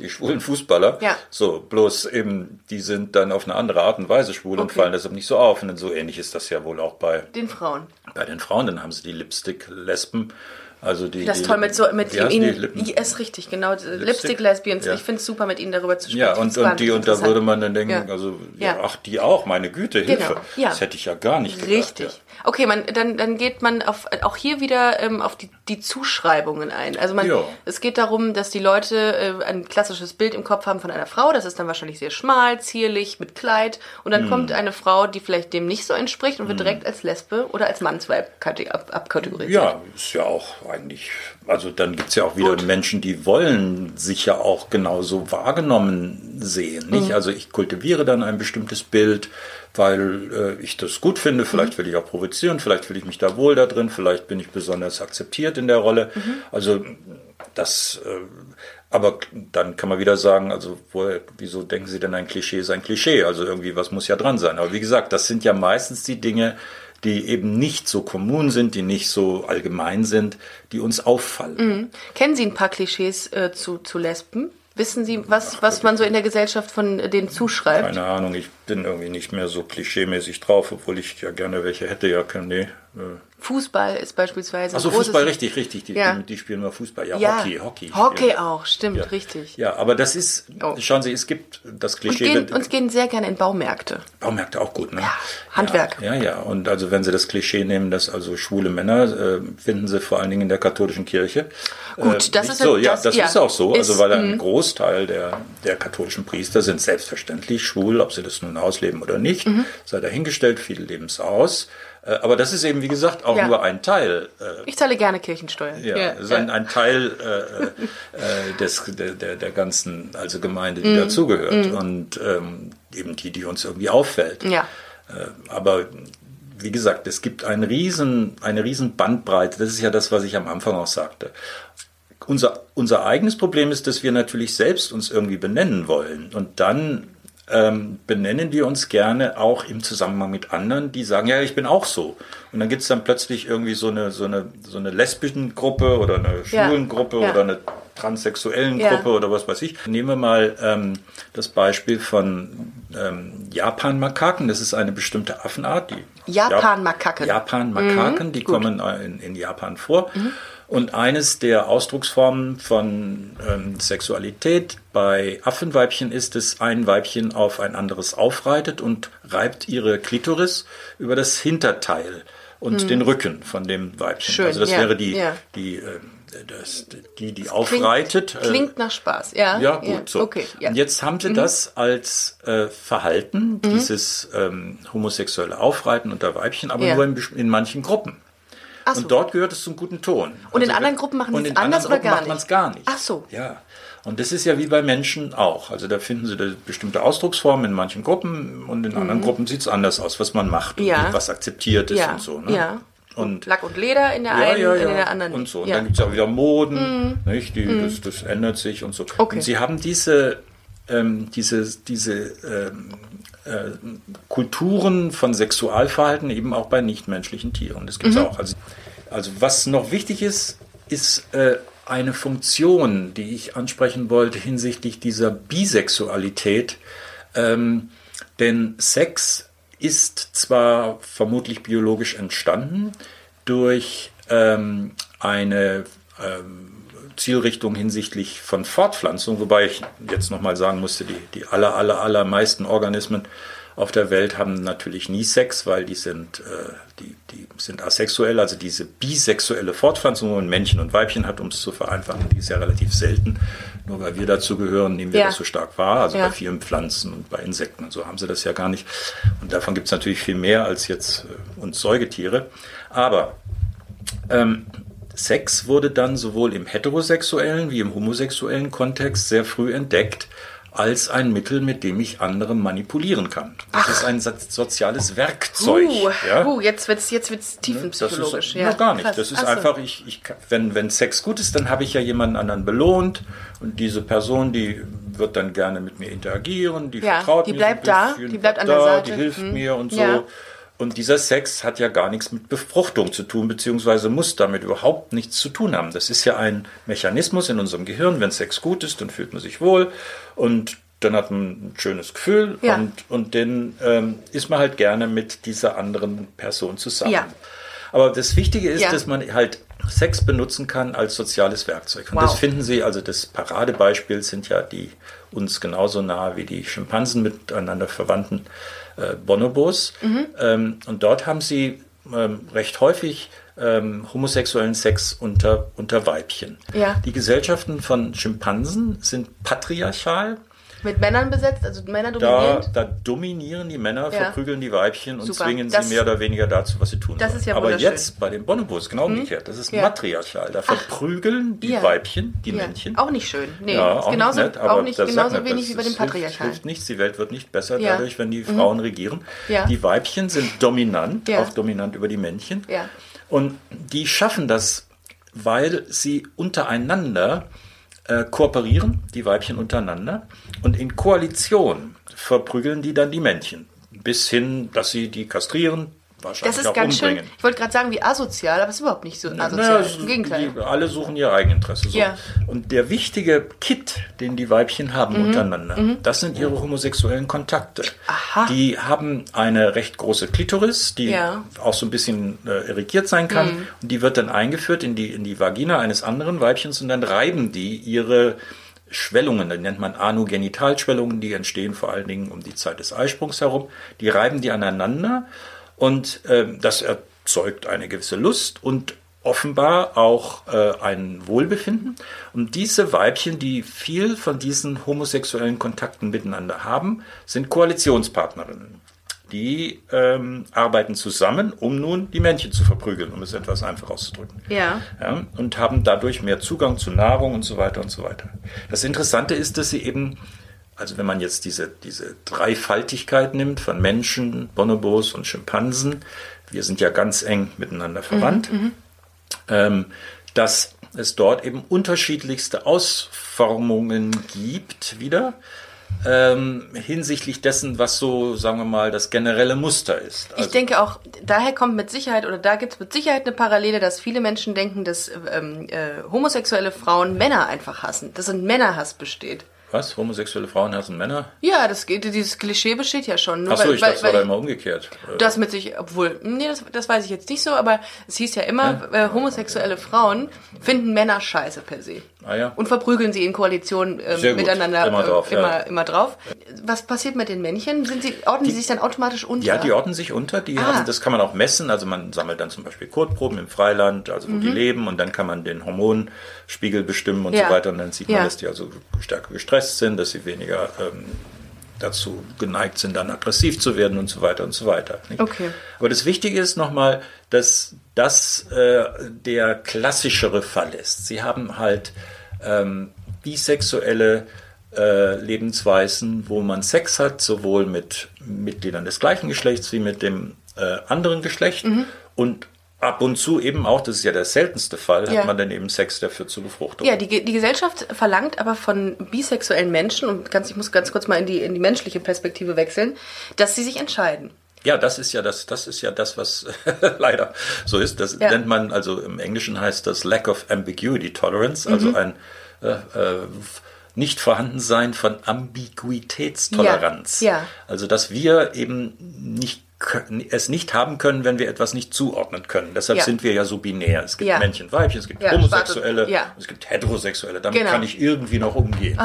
die schwulen Fußballer. Ja. So, bloß eben, die sind dann auf eine andere Art und Weise schwul und Okay. fallen deshalb nicht so auf. Und so ähnlich ist das ja wohl auch bei, Den Frauen. bei den Frauen. Dann haben sie die Lipstick-Lesben. Also die, Das die toll mit so mit die? ihnen. Ja, ist richtig, genau. Lipstick Lesbians. Ja. Ich finde es super, mit ihnen darüber zu sprechen. Ja, und, und die, und da würde man dann denken, Ja. also, ja, Ja. ach, die auch, meine Güte, Hilfe. Genau, ja. Das hätte ich ja gar nicht gedacht. Richtig. Okay, man, dann, dann geht man auf, auch hier wieder ähm, auf die, die Zuschreibungen ein. Also man, es geht darum, dass die Leute äh, ein klassisches Bild im Kopf haben von einer Frau. Das ist dann wahrscheinlich sehr schmal, zierlich, mit Kleid. Und Hm. dann kommt eine Frau, die vielleicht dem nicht so entspricht und wird direkt als Lesbe oder als Mannsweib kate- ab, abkategorisiert. Ja, ist ja auch eigentlich, also dann gibt's ja auch wieder Gut. Menschen, die wollen sich ja auch genauso wahrgenommen sehen. Nicht? Mhm. Also ich kultiviere dann ein bestimmtes Bild, weil äh, ich das gut finde. Vielleicht Mhm. will ich auch provozieren, vielleicht fühle ich mich da wohl da drin, vielleicht bin ich besonders akzeptiert in der Rolle. Mhm. Also das, äh, aber dann kann man wieder sagen, also woher, wieso denken Sie denn ein Klischee ist ein Klischee? Also irgendwie was muss ja dran sein. Aber wie gesagt, das sind ja meistens die Dinge, die eben nicht so kommun sind, die nicht so allgemein sind, die uns auffallen. Kennen Sie ein paar Klischees äh, zu, zu Lesben? Wissen Sie, was, was man so in der Gesellschaft von äh, denen zuschreibt? Keine Ahnung, ich bin irgendwie nicht mehr so klischeemäßig drauf, obwohl ich ja gerne welche hätte, ja, können, nee. Äh. Fußball ist beispielsweise großes- Fußball, richtig, richtig, die, Ja. die, spielen mal Fußball, ja, Ja, Hockey, Hockey. Hockey ja. auch, stimmt, richtig. Ja, aber das ist, Oh. schauen Sie, es gibt das Und Klischee, gehen, wenn- uns gehen sehr gerne in Baumärkte. Baumärkte auch gut, ne? Ja, Handwerk. Ja, ja. Und also wenn Sie das Klischee nehmen, dass also schwule Männer äh, finden Sie vor allen Dingen in der katholischen Kirche. Gut, das nicht ist so. ja- Ja, das- das, ist auch so. Ist, mhm. also weil ein Großteil der, der katholischen Priester sind selbstverständlich schwul, ob sie das nun ausleben oder nicht, Mhm. sei dahingestellt, viele leben es aus. Äh, Aber das ist eben, wie gesagt, auch Ja. nur ein Teil äh, Ich zahle gerne Kirchensteuer. ja, es ist ein, ein Teil äh, äh, des, der, der, der ganzen also Gemeinde, die dazugehört und ähm, eben die, die uns irgendwie auffällt. Ja. Äh, aber wie gesagt, es gibt einen riesen, eine riesen Bandbreite. Das ist ja das, was ich am Anfang auch sagte. Unser, unser eigenes Problem ist, dass wir natürlich selbst uns irgendwie benennen wollen. Und dann ähm, benennen wir uns gerne auch im Zusammenhang mit anderen, die sagen, ja, ich bin auch so. Und dann gibt es dann plötzlich irgendwie so eine, so eine, so eine lesbischen Gruppe oder eine Ja. schwulen Gruppe Ja. oder eine transsexuellen Ja. Gruppe oder was weiß ich. Nehmen wir mal ähm, das Beispiel von ähm, Japan-Makaken. Das ist eine bestimmte Affenart. Die Japan-Makaken. Japan-Makaken, die kommen in, in Japan vor. Und eines der Ausdrucksformen von ähm, Sexualität bei Affenweibchen ist es, ein Weibchen auf ein anderes aufreitet und reibt ihre Klitoris über das Hinterteil und den Rücken von dem Weibchen. Schön, also das ja, wäre die, ja. die, ähm, das, die, die aufreitet. Klingt, äh, klingt nach Spaß, ja. ja, gut, so. Okay, ja. Mhm. Und jetzt haben sie das als äh, Verhalten, dieses ähm, homosexuelle Aufreiten unter Weibchen, aber Ja. nur in, in manchen Gruppen. Ach so. Und dort gehört es zum guten Ton. Und in Also, anderen Gruppen machen und sie es in anderen anders oder Gruppen gar macht man es nicht? gar nicht. Ach so. Ja. Und das ist ja wie bei Menschen auch. Also da finden sie da bestimmte Ausdrucksformen in manchen Gruppen und in anderen Gruppen sieht es anders aus, was man macht und Mhm. Ja. wie- was akzeptiert ist ja. und so. Ne? Ja. Und Lack und Leder in der ja, einen, ja, in ja. der anderen und nicht. so. Und ja. dann gibt es auch wieder Moden, nicht? Die, das, das ändert sich und so. Okay. Und sie haben diese, ähm, diese, diese ähm, äh, Kulturen von Sexualverhalten eben auch bei nichtmenschlichen Tieren. Das gibt es auch. Also, also was noch wichtig ist, ist äh, eine Funktion, die ich ansprechen wollte hinsichtlich dieser Bisexualität. Ähm, denn Sex ist zwar vermutlich biologisch entstanden durch ähm, eine ähm, Zielrichtung hinsichtlich von Fortpflanzung, wobei ich jetzt nochmal sagen musste, die, die aller, aller, allermeisten Organismen auf der Welt haben natürlich nie Sex, weil die sind, äh, die, die sind asexuell, also diese bisexuelle Fortpflanzung, wo ein Männchen und Weibchen hat, um es zu vereinfachen, die ist ja relativ selten. Nur weil wir dazu gehören, nehmen wir Ja. das so stark wahr. Also Ja. bei vielen Pflanzen und bei Insekten und so haben sie das ja gar nicht. Und davon gibt es natürlich viel mehr als jetzt äh, uns Säugetiere. Aber ähm, Sex wurde dann sowohl im heterosexuellen wie im homosexuellen Kontext sehr früh entdeckt als ein Mittel, mit dem ich andere manipulieren kann. Das ist ein so- soziales Werkzeug. Uh, ja? uh, jetzt wird's jetzt wird's Das tiefenpsychologisch. ist ja. noch gar nicht. Krass. Das ist Ach so. einfach, ich, ich, wenn, wenn Sex gut ist, dann habe ich ja jemanden anderen belohnt und diese Person, die wird dann gerne mit mir interagieren, die Ja, vertraut die mir bleibt so ein da, die bleibt an da, der Seite. die hilft Mhm. mir und so. Ja. Und dieser Sex hat ja gar nichts mit Befruchtung zu tun, beziehungsweise muss damit überhaupt nichts zu tun haben. Das ist ja ein Mechanismus in unserem Gehirn. Wenn Sex gut ist, dann fühlt man sich wohl und dann hat man ein schönes Gefühl Ja. und, und dann ähm, ist man halt gerne mit dieser anderen Person zusammen. Ja. Aber das Wichtige ist, Ja. dass man halt Sex benutzen kann als soziales Werkzeug. Und Wow. das finden Sie, also das Paradebeispiel sind ja die uns genauso nahe wie die Schimpansen miteinander verwandten äh, Bonobos. Mhm. Ähm, und dort haben sie ähm, recht häufig ähm, homosexuellen Sex unter, unter Weibchen. Ja. Die Gesellschaften von Schimpansen sind patriarchal. Mit Männern besetzt, also Männer Da, dominierend. da dominieren die Männer, Ja. verprügeln die Weibchen und Super. zwingen Das- sie mehr oder weniger dazu, was sie tun Das sollen. ist ja Aber jetzt bei den Bonobos genau umgekehrt. Das ist Ja. matriarchal. Da verprügeln die Ja. Weibchen die. Männchen. Auch nicht schön. Nee, Ja, auch genauso, nicht nett, aber auch nicht, das genauso wenig das- wie bei dem das hilft- nichts, die Welt wird nicht besser. Mhm. dadurch, wenn die Frauen regieren. Ja. Die Weibchen sind dominant, auch dominant über die Männchen. Und die schaffen das, weil sie untereinander äh, kooperieren, die Weibchen untereinander. Und in Koalition verprügeln die dann die Männchen. Bis hin, dass sie die kastrieren, wahrscheinlich Das ist auch ganz umbringen. schön. Ich wollte gerade sagen, wie asozial, aber es ist überhaupt nicht so asozial. Naja, Im Gegenteil. Die, alle suchen ihr Eigeninteresse. So. Ja. Und der wichtige Kit, den die Weibchen haben Mhm. untereinander, das sind ihre homosexuellen Kontakte. Aha. Die haben eine recht große Klitoris, die Ja. Mhm. auch so ein bisschen äh, irrigiert sein kann. Und die wird dann eingeführt in die, in die Vagina eines anderen Weibchens und dann reiben die ihre Schwellungen, die nennt man Anogenitalschwellungen, die entstehen vor allen Dingen um die Zeit des Eisprungs herum. Die reiben die aneinander und ähm, das erzeugt eine gewisse Lust und offenbar auch äh, ein Wohlbefinden. Und diese Weibchen, die viel von diesen homosexuellen Kontakten miteinander haben, sind Koalitionspartnerinnen. Die ähm, arbeiten zusammen, um nun die Männchen zu verprügeln, um es etwas einfach auszudrücken. Ja. Ja, und haben dadurch mehr Zugang zu Nahrung und so weiter und so weiter. Das Interessante ist, dass sie eben, also wenn man jetzt diese, diese Dreifaltigkeit nimmt von Menschen, Bonobos und Schimpansen, wir sind ja ganz eng miteinander verwandt, ähm, dass es dort eben unterschiedlichste Ausformungen gibt wieder. Ähm, hinsichtlich dessen, was so, sagen wir mal, das generelle Muster ist. Ich denke auch, daher kommt mit Sicherheit, oder da gibt es mit Sicherheit eine Parallele, dass viele Menschen denken, dass ähm, äh, homosexuelle Frauen Männer einfach hassen, dass ein Männerhass besteht. Was? Homosexuelle Frauen hassen Männer? Ja, das geht, dieses Klischee besteht ja schon. Nur Achso, weil- ich weil- dachte, es war da immer umgekehrt. Das mit sich, obwohl, nee, das, das weiß ich jetzt nicht so, aber es hieß ja immer, äh, homosexuelle Frauen finden Männer scheiße per se. Ah ja. Und verprügeln sie in Koalition ähm, gut. miteinander Immer äh, drauf, ja. immer, immer drauf. Was passiert mit den Männchen? Sind sie, ordnen die, sich dann automatisch unter? Ja, die ordnen sich unter. Die Ah. haben, das kann man auch messen. Also man sammelt dann zum Beispiel Kotproben im Freiland, also wo Mhm. die leben, und dann kann man den Hormonspiegel bestimmen und Ja. so weiter. Und dann sieht man, Ja. dass die also stärker gestresst sind, dass sie weniger ähm, dazu geneigt sind, dann aggressiv zu werden und so weiter und so weiter. Nicht? Okay. Aber das Wichtige ist nochmal, dass das äh, der klassischere Fall ist. Sie haben halt ähm, bisexuelle äh, Lebensweisen, wo man Sex hat, sowohl mit Mitgliedern des gleichen Geschlechts wie mit dem äh, anderen Geschlecht. Mhm. Und ab und zu eben auch, das ist ja der seltenste Fall, Ja. hat man dann eben Sex dafür zur Befruchtung. Ja, die, die Gesellschaft verlangt aber von bisexuellen Menschen, und ganz, ich muss ganz kurz mal in die, in die menschliche Perspektive wechseln, dass sie sich entscheiden. Ja, das ist ja das, das ist ja das, was leider so ist. Das Ja. nennt man, also im Englischen heißt das Lack of Ambiguity Tolerance, also Mhm. ein äh, äh, Nicht-Vorhandensein von Ambiguitätstoleranz. Ja, ja. Also, dass wir eben nicht es nicht haben können, wenn wir etwas nicht zuordnen können. Deshalb Ja. sind wir ja so binär. Es gibt Ja. Männchen, Weibchen, es gibt Ja, Homosexuelle, es gibt Heterosexuelle. Damit Genau. kann ich irgendwie noch umgehen.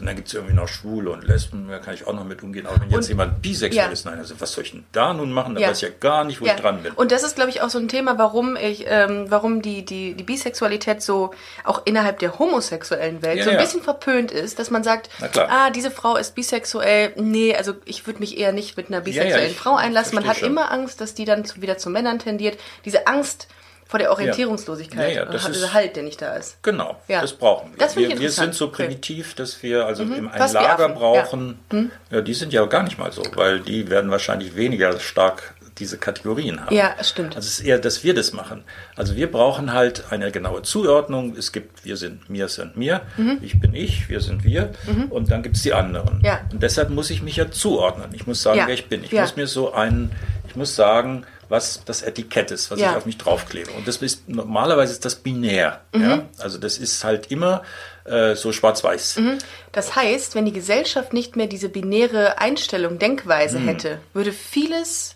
Und dann gibt es irgendwie noch Schwule und Lesben, da kann ich auch noch mit umgehen. Aber wenn jetzt Und- jemand bisexuell ist, nein, also was soll ich denn da nun machen? Da weiß ich ja gar nicht, wo ich dran bin. Und das ist, glaube ich, auch so ein Thema, warum ich, ähm, warum die, die, die Bisexualität so auch innerhalb der homosexuellen Welt so ein bisschen verpönt ist, dass man sagt, ah, diese Frau ist bisexuell, nee, also ich würde mich eher nicht mit einer bisexuellen Frau einlassen. Man hat schon. immer Angst, dass die dann zu, wieder zu Männern tendiert. Diese Angst vor der Orientierungslosigkeit, Ja, ja, das äh, ist- dieser Halt, der nicht da ist. Genau, Ja. das brauchen wir. Das wir, wir sind so. Mhm. primitiv, dass wir also im ein Lager brauchen. Ja. die sind ja gar nicht mal so, weil die werden wahrscheinlich weniger stark diese Kategorien haben. Ja, stimmt. Also es ist eher, dass wir das machen. Also wir brauchen halt eine genaue Zuordnung. Es gibt, wir sind, mir sind mir, ich bin ich, wir sind wir und dann gibt es die anderen. Mhm. Ja. Und deshalb muss ich mich ja zuordnen. Ich muss sagen, Ja. wer ich bin. Ich Ja. muss mir so einen, ich muss sagen, was das Etikett ist, was ich auf mich draufklebe. Und das ist normalerweise ist das binär. Mhm. Ja? Also das ist halt immer äh, so schwarz-weiß. Das heißt, wenn die Gesellschaft nicht mehr diese binäre Einstellung, Denkweise hätte, würde vieles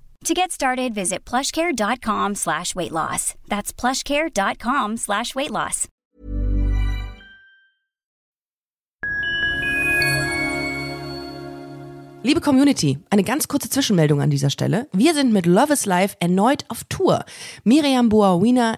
To get started, visit plushcare.com slash weight loss. That's plushcare.com slash weight loss. Liebe Community, eine ganz kurze Zwischenmeldung an dieser Stelle. Wir sind mit Love is Life erneut auf Tour. Miriam Boawina,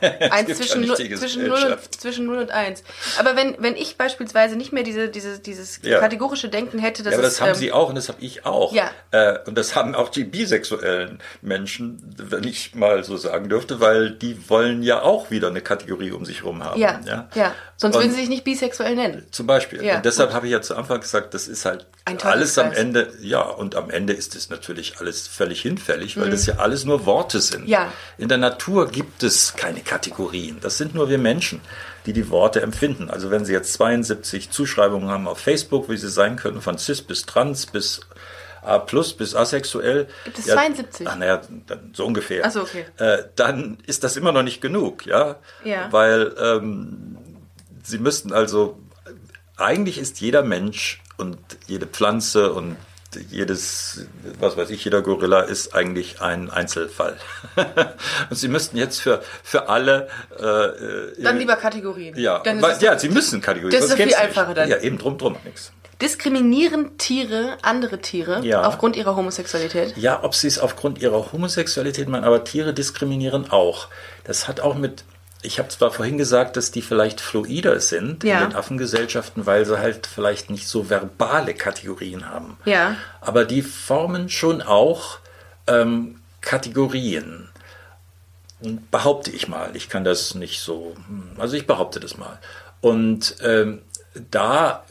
Eins zwischen, ja zwischen, 0 und, zwischen 0 und 1. Aber wenn, wenn ich beispielsweise nicht mehr diese, diese, dieses Ja. kategorische Denken hätte, dass Ja, aber das es, haben ähm, Sie auch und das habe ich auch. Ja. Äh, und das haben auch die bisexuellen Menschen, wenn ich mal so sagen dürfte, weil die wollen ja auch wieder eine Kategorie um sich herum haben. Ja, ja. Sonst Und würden sie sich nicht bisexuell nennen. Zum Beispiel. Ja, und deshalb habe ich ja zu Anfang gesagt, das ist halt alles am. Ende, ja, und am Ende ist es natürlich alles völlig hinfällig, weil das ja alles nur Worte sind. Mhm. Ja. In der Natur gibt es keine Kategorien. Das sind nur wir Menschen, die die Worte empfinden. Also wenn Sie jetzt 72 Zuschreibungen haben auf Facebook, wie sie sein können, von cis bis trans bis A plus bis asexuell. Gibt es 72? Ach, naja, so ungefähr. Ach so, okay. Äh, dann ist das immer noch nicht genug, ja. Ja. Weil ähm, Sie müssten also, eigentlich ist jeder Mensch und jede Pflanze und jedes, was weiß ich, jeder Gorilla ist eigentlich ein Einzelfall. und Sie müssten jetzt für, für alle. Äh, Dann lieber Kategorien. Ja, Dann weil, ja, Sie müssen Kategorien. Das ist viel einfacher dann. Ja, eben drum, drum, nix. Diskriminieren Tiere andere Tiere Ja. aufgrund ihrer Homosexualität? Ja, ob sie es aufgrund ihrer Homosexualität meinen, aber Tiere diskriminieren auch. Das hat auch mit, ich habe zwar vorhin gesagt, dass die vielleicht fluider sind Ja. in den Affengesellschaften, weil sie halt vielleicht nicht so verbale Kategorien haben. Ja. Aber die formen schon auch ähm, Kategorien. Behaupte ich mal. Ich kann das nicht so, also ich behaupte das mal. Und ähm, da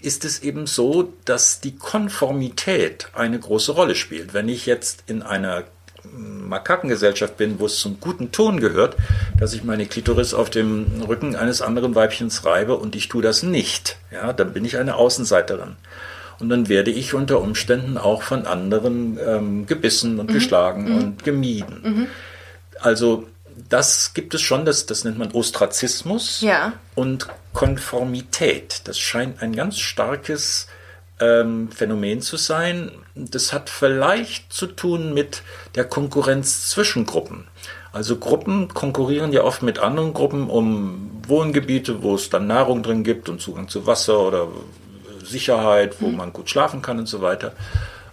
ist es eben so, dass die Konformität eine große Rolle spielt. Wenn ich jetzt in einer Makakengesellschaft bin, wo es zum guten Ton gehört, dass ich meine Klitoris auf dem Rücken eines anderen Weibchens reibe und ich tue das nicht, ja, dann bin ich eine Außenseiterin. Und dann werde ich unter Umständen auch von anderen ähm, gebissen und geschlagen und gemieden. Also das gibt es schon, das, das nennt man Ostrazismus Ja. und Konformität. Das scheint ein ganz starkes ähm, Phänomen zu sein. Das hat vielleicht zu tun mit der Konkurrenz zwischen Gruppen. Also Gruppen konkurrieren ja oft mit anderen Gruppen um Wohngebiete, wo es dann Nahrung drin gibt und Zugang zu Wasser oder Sicherheit, wo man gut schlafen kann und so weiter.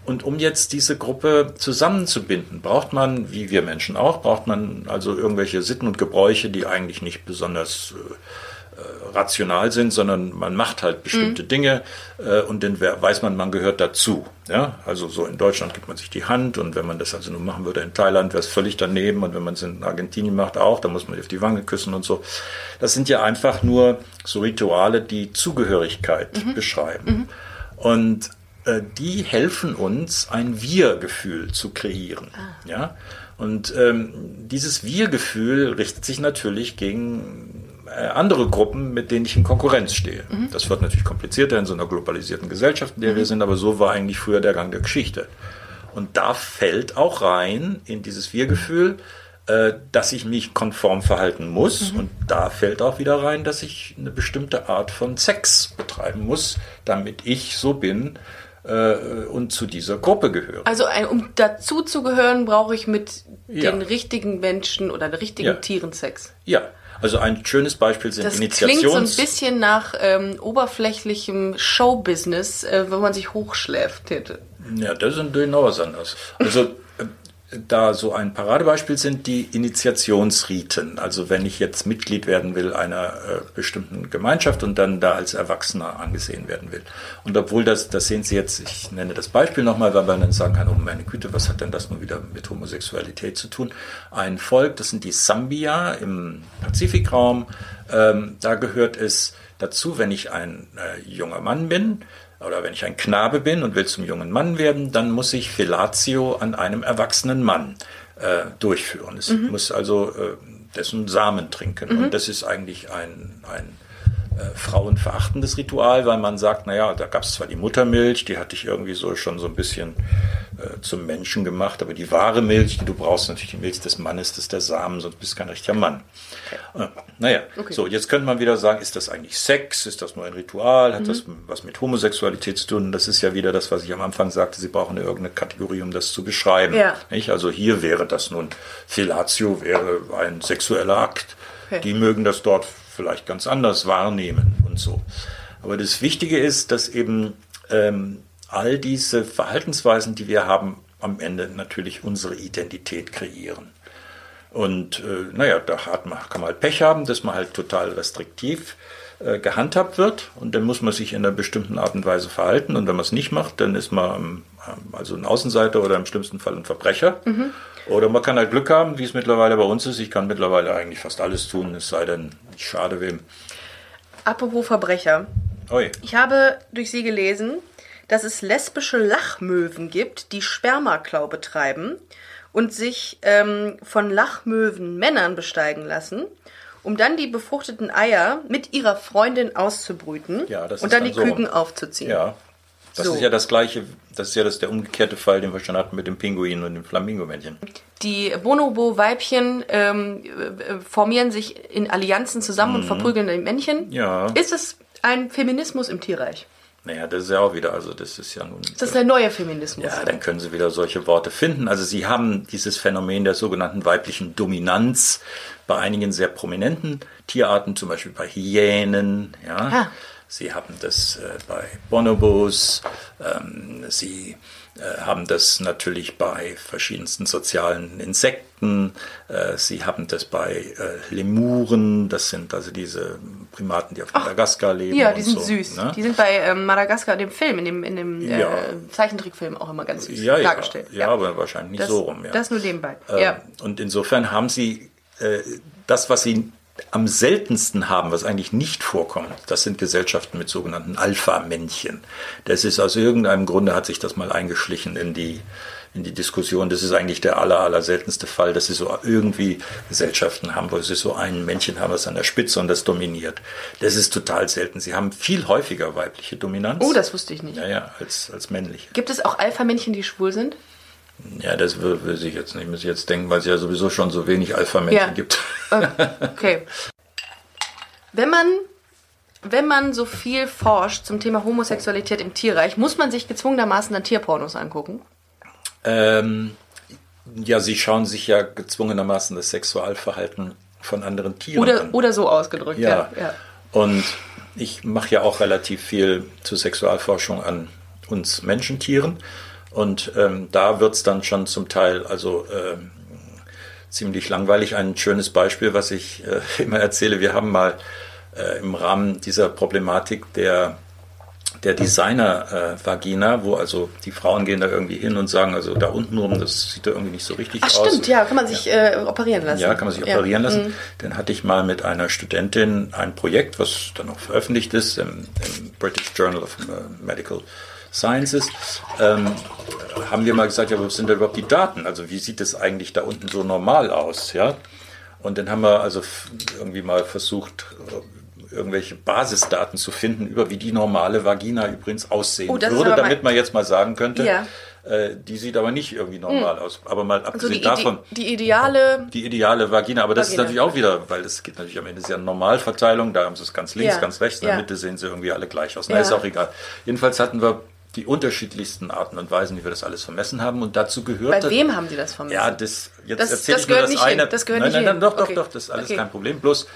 Und um jetzt diese Gruppe zusammenzubinden, braucht man, wie wir Menschen auch, braucht man also irgendwelche Sitten und Gebräuche, die eigentlich nicht besonders äh, äh, rational sind, sondern man macht halt bestimmte Dinge äh, und dann weiß man, man gehört dazu. Ja? Also so in Deutschland gibt man sich die Hand und wenn man das also nur machen würde in Thailand, wäre es völlig daneben und wenn man es in Argentinien macht auch, dann muss man sich auf die Wange küssen und so. Das sind ja einfach nur so Rituale, die Zugehörigkeit beschreiben. Und äh, die helfen uns, ein Wir-Gefühl zu kreieren. Ja? Und ähm, dieses Wir-Gefühl richtet sich natürlich gegen äh, andere Gruppen, mit denen ich in Konkurrenz stehe. Das wird natürlich komplizierter in so einer globalisierten Gesellschaft, in der wir sind, aber so war eigentlich früher der Gang der Geschichte. Und da fällt auch rein in dieses Wir-Gefühl äh, dass ich mich konform verhalten muss. Und da fällt auch wieder rein, dass ich eine bestimmte Art von Sex betreiben muss, damit ich so bin äh, und zu dieser Gruppe gehöre. Also ein, um dazu zu gehören, brauche ich mit Ja. den richtigen Menschen oder den richtigen Ja. Tieren Sex. Ja, also ein schönes Beispiel sind Das klingt so Initiations... ein bisschen nach ähm, oberflächlichem Showbusiness, äh, wo man sich hochschläft hätte. Ja, das ist natürlich noch was anderes. Also äh, da so ein Paradebeispiel sind die Initiationsriten. Also wenn ich jetzt Mitglied werden will einer äh, bestimmten Gemeinschaft und dann da als Erwachsener angesehen werden will. Und obwohl das, das sehen Sie jetzt, ich nenne das Beispiel nochmal, weil man dann sagen kann, oh meine Güte, was hat denn das nun wieder mit Homosexualität zu tun? Ein Volk, das sind die Sambia im Pazifikraum. Ähm, da gehört es dazu, wenn ich ein äh, junger Mann bin, oder wenn ich ein Knabe bin und will zum jungen Mann werden, dann muss ich Fellatio an einem erwachsenen Mann äh, durchführen. Es muss also äh, dessen Samen trinken. Und das ist eigentlich ein, ein äh, frauenverachtendes Ritual, weil man sagt, naja, da gab es zwar die Muttermilch, die hat dich irgendwie so schon so ein bisschen äh, zum Menschen gemacht, aber die wahre Milch, die du brauchst, natürlich die Milch des Mannes, das ist der Samen, sonst bist du kein richtiger Mann. Äh, naja, so, jetzt könnte man wieder sagen, ist das eigentlich Sex? Ist das nur ein Ritual? Hat das was mit Homosexualität zu tun? Das ist ja wieder das, was ich am Anfang sagte, Sie brauchen irgendeine Kategorie, um das zu beschreiben. Ja. Nicht? Also hier wäre das nun, Fellatio wäre ein sexueller Akt. Okay. Die mögen das dort vielleicht ganz anders wahrnehmen und so. Aber das Wichtige ist, dass eben ähm, all diese Verhaltensweisen, die wir haben, am Ende natürlich unsere Identität kreieren. Und äh, naja, da hat man, kann man halt Pech haben, dass man halt total restriktiv äh, gehandhabt wird und dann muss man sich in einer bestimmten Art und Weise verhalten und wenn man es nicht macht, dann ist man ähm, also ein Außenseiter oder im schlimmsten Fall ein Verbrecher. Oder man kann halt Glück haben, wie es mittlerweile bei uns ist. Ich kann mittlerweile eigentlich fast alles tun, es sei denn, ich schade wem. Apropos Verbrecher. Oi. Ich habe durch Sie gelesen, dass es lesbische Lachmöwen gibt, die Spermaklau betreiben und sich ähm, von Lachmöwen Männern besteigen lassen, um dann die befruchteten Eier mit ihrer Freundin auszubrüten Ja, und dann dann die so. Küken aufzuziehen. Ja. Das So. ist ja das gleiche, das ist ja das, der umgekehrte Fall, den wir schon hatten mit dem Pinguin und dem Flamingomännchen. Die Bonobo-Weibchen ähm, äh, formieren sich in Allianzen zusammen und verprügeln die Männchen. Mhm. Ja. Ist es ein Feminismus im Tierreich? Naja, das ist ja auch wieder, also das ist ja nun. Ist das der neue Feminismus? Ja, dann können Sie wieder solche Worte finden. Also Sie haben dieses Phänomen der sogenannten weiblichen Dominanz bei einigen sehr prominenten Tierarten, zum Beispiel bei Hyänen. Ja. Ah. Sie haben das äh, bei Bonobos. Ähm, Sie äh, haben das natürlich bei verschiedensten sozialen Insekten. Äh, Sie haben das bei äh, Lemuren. Das sind also diese Primaten, die auf Madagaskar leben. Ja, die sind so, süß. ne? Die sind bei ähm, Madagaskar, dem Film, in dem, in dem Ja. äh, Zeichentrickfilm auch immer ganz süß Ja, ja, dargestellt. ja, aber wahrscheinlich nicht das, so rum. Ja. Das nur nebenbei. Ähm, ja. Und insofern haben sie äh, das, was sie am seltensten haben, was eigentlich nicht vorkommt, das sind Gesellschaften mit sogenannten Alpha-Männchen. Das ist aus irgendeinem Grunde hat sich das mal eingeschlichen in die in die Diskussion. Das ist eigentlich der aller, aller seltenste Fall, dass sie so irgendwie Gesellschaften haben, wo sie so ein Männchen haben, was an der Spitze und das dominiert. Das ist total selten. Sie haben viel häufiger weibliche Dominanz. Oh, das wusste ich nicht. ja, ja, als, als männliche. Gibt es auch Alpha-Männchen, die schwul sind? Ja, das will, ich jetzt nicht, muss ich jetzt denken, weil es ja sowieso schon so wenig Alpha-Männchen Ja. gibt. Okay. Wenn man, wenn man so viel forscht zum Thema Homosexualität im Tierreich, muss man sich gezwungenermaßen dann Tierpornos angucken. Ähm, ja, sie schauen sich ja gezwungenermaßen das Sexualverhalten von anderen Tieren Oder, an. oder so ausgedrückt. Ja. ja. ja. Und ich mache ja auch relativ viel zur Sexualforschung an uns Menschentieren. Und ähm, da wird's dann schon zum Teil also ähm, ziemlich langweilig. Ein schönes Beispiel, was ich äh, immer erzähle. Wir haben mal äh, im Rahmen dieser Problematik der der Designer-Vagina, wo also die Frauen gehen da irgendwie hin und sagen, also da unten rum, das sieht da irgendwie nicht so richtig Ach aus. stimmt, ja, kann man sich Äh, operieren lassen. Ja, kann man sich Ja. operieren lassen. Mhm. Dann hatte ich mal mit einer Studentin ein Projekt, was dann auch veröffentlicht ist im, im British Journal of äh, Medical Sciences. Ähm, haben wir mal gesagt, ja, wo sind da überhaupt die Daten? Also wie sieht es eigentlich da unten so normal aus? Ja. Und dann haben wir also irgendwie mal versucht, irgendwelche Basisdaten zu finden über wie die normale Vagina übrigens aussehen Oh, würde, damit man jetzt mal sagen könnte, Ja. Äh, die sieht aber nicht irgendwie normal aus. Aber mal So abgesehen die, die, davon, die ideale. die ideale Vagina, aber das Vagina. ist natürlich auch wieder, weil es geht natürlich am Ende ist ja eine Normalverteilung, da haben sie es ganz links, Ja. ganz rechts, in der Ja. Mitte sehen sie irgendwie alle gleich aus. Na, ist auch egal. Jedenfalls hatten wir die unterschiedlichsten Arten und Weisen, wie wir das alles vermessen haben und dazu gehört... Bei wem haben Sie das vermessen? Ja, das, jetzt Das- erzähle das ich nur das nicht hin. eine. Das gehört nein, nicht nein, hin. nein, doch, Okay. doch, doch, das ist alles Okay. kein Problem. Bloß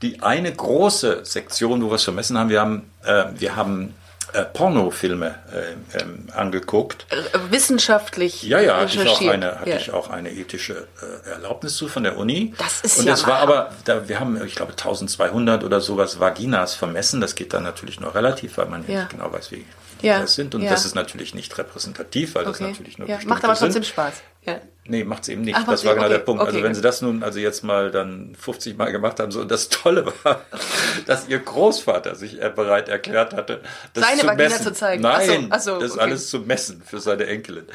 die eine große Sektion, wo wir es vermessen haben, wir haben, äh, wir haben äh, Pornofilme äh, ähm, angeguckt. Wissenschaftlich Ja, ja, hatte ich auch eine, hatte Ja. ich auch eine ethische äh, Erlaubnis zu von der Uni. Das ist Und ja das war aber, da, wir haben, ich glaube, 1200 oder sowas Vaginas vermessen. Das geht dann natürlich nur relativ, weil man Ja. nicht genau weiß, wie Ja, das sind. Und ja. das ist natürlich nicht repräsentativ, weil das Okay. natürlich nur ja. Macht aber trotzdem sind. Spaß. Ja. Nee, macht's eben nicht. Ach, das war genau der okay, Punkt. also okay, wenn gut. sie das nun also jetzt mal dann 50 Mal gemacht haben, so und das Tolle war, dass ihr Großvater sich äh, bereit erklärt hatte, das Seine zu messen. zu zeigen. Ach so, Nein, ach so, das okay. alles zu messen für seine Enkelin.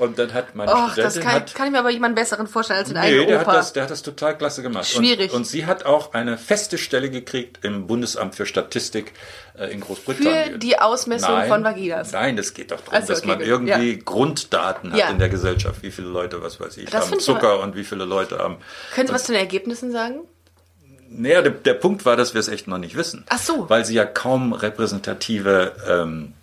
Und dann hat meine Och, das Studentin kann, hat, kann ich mir aber jemanden besseren vorstellen als den Nee, eigenen der Opa. hat, das, der hat das total klasse gemacht. Schwierig. Und, und sie hat auch eine feste Stelle gekriegt im Bundesamt für Statistik äh, in Großbritannien. Für die Ausmessung Nein, von Vaginas. Nein, das geht doch darum, Ach so, dass okay, man gut. irgendwie Ja. Grunddaten hat Ja. in der Gesellschaft. Wie viele Leute, was weiß ich, Das haben find ich Zucker und wie viele Leute haben. Können Sie was zu den Ergebnissen sagen? Naja, der, der Punkt war, dass wir es echt noch nicht wissen. Ach so. Weil sie ja kaum repräsentative ähm, äh,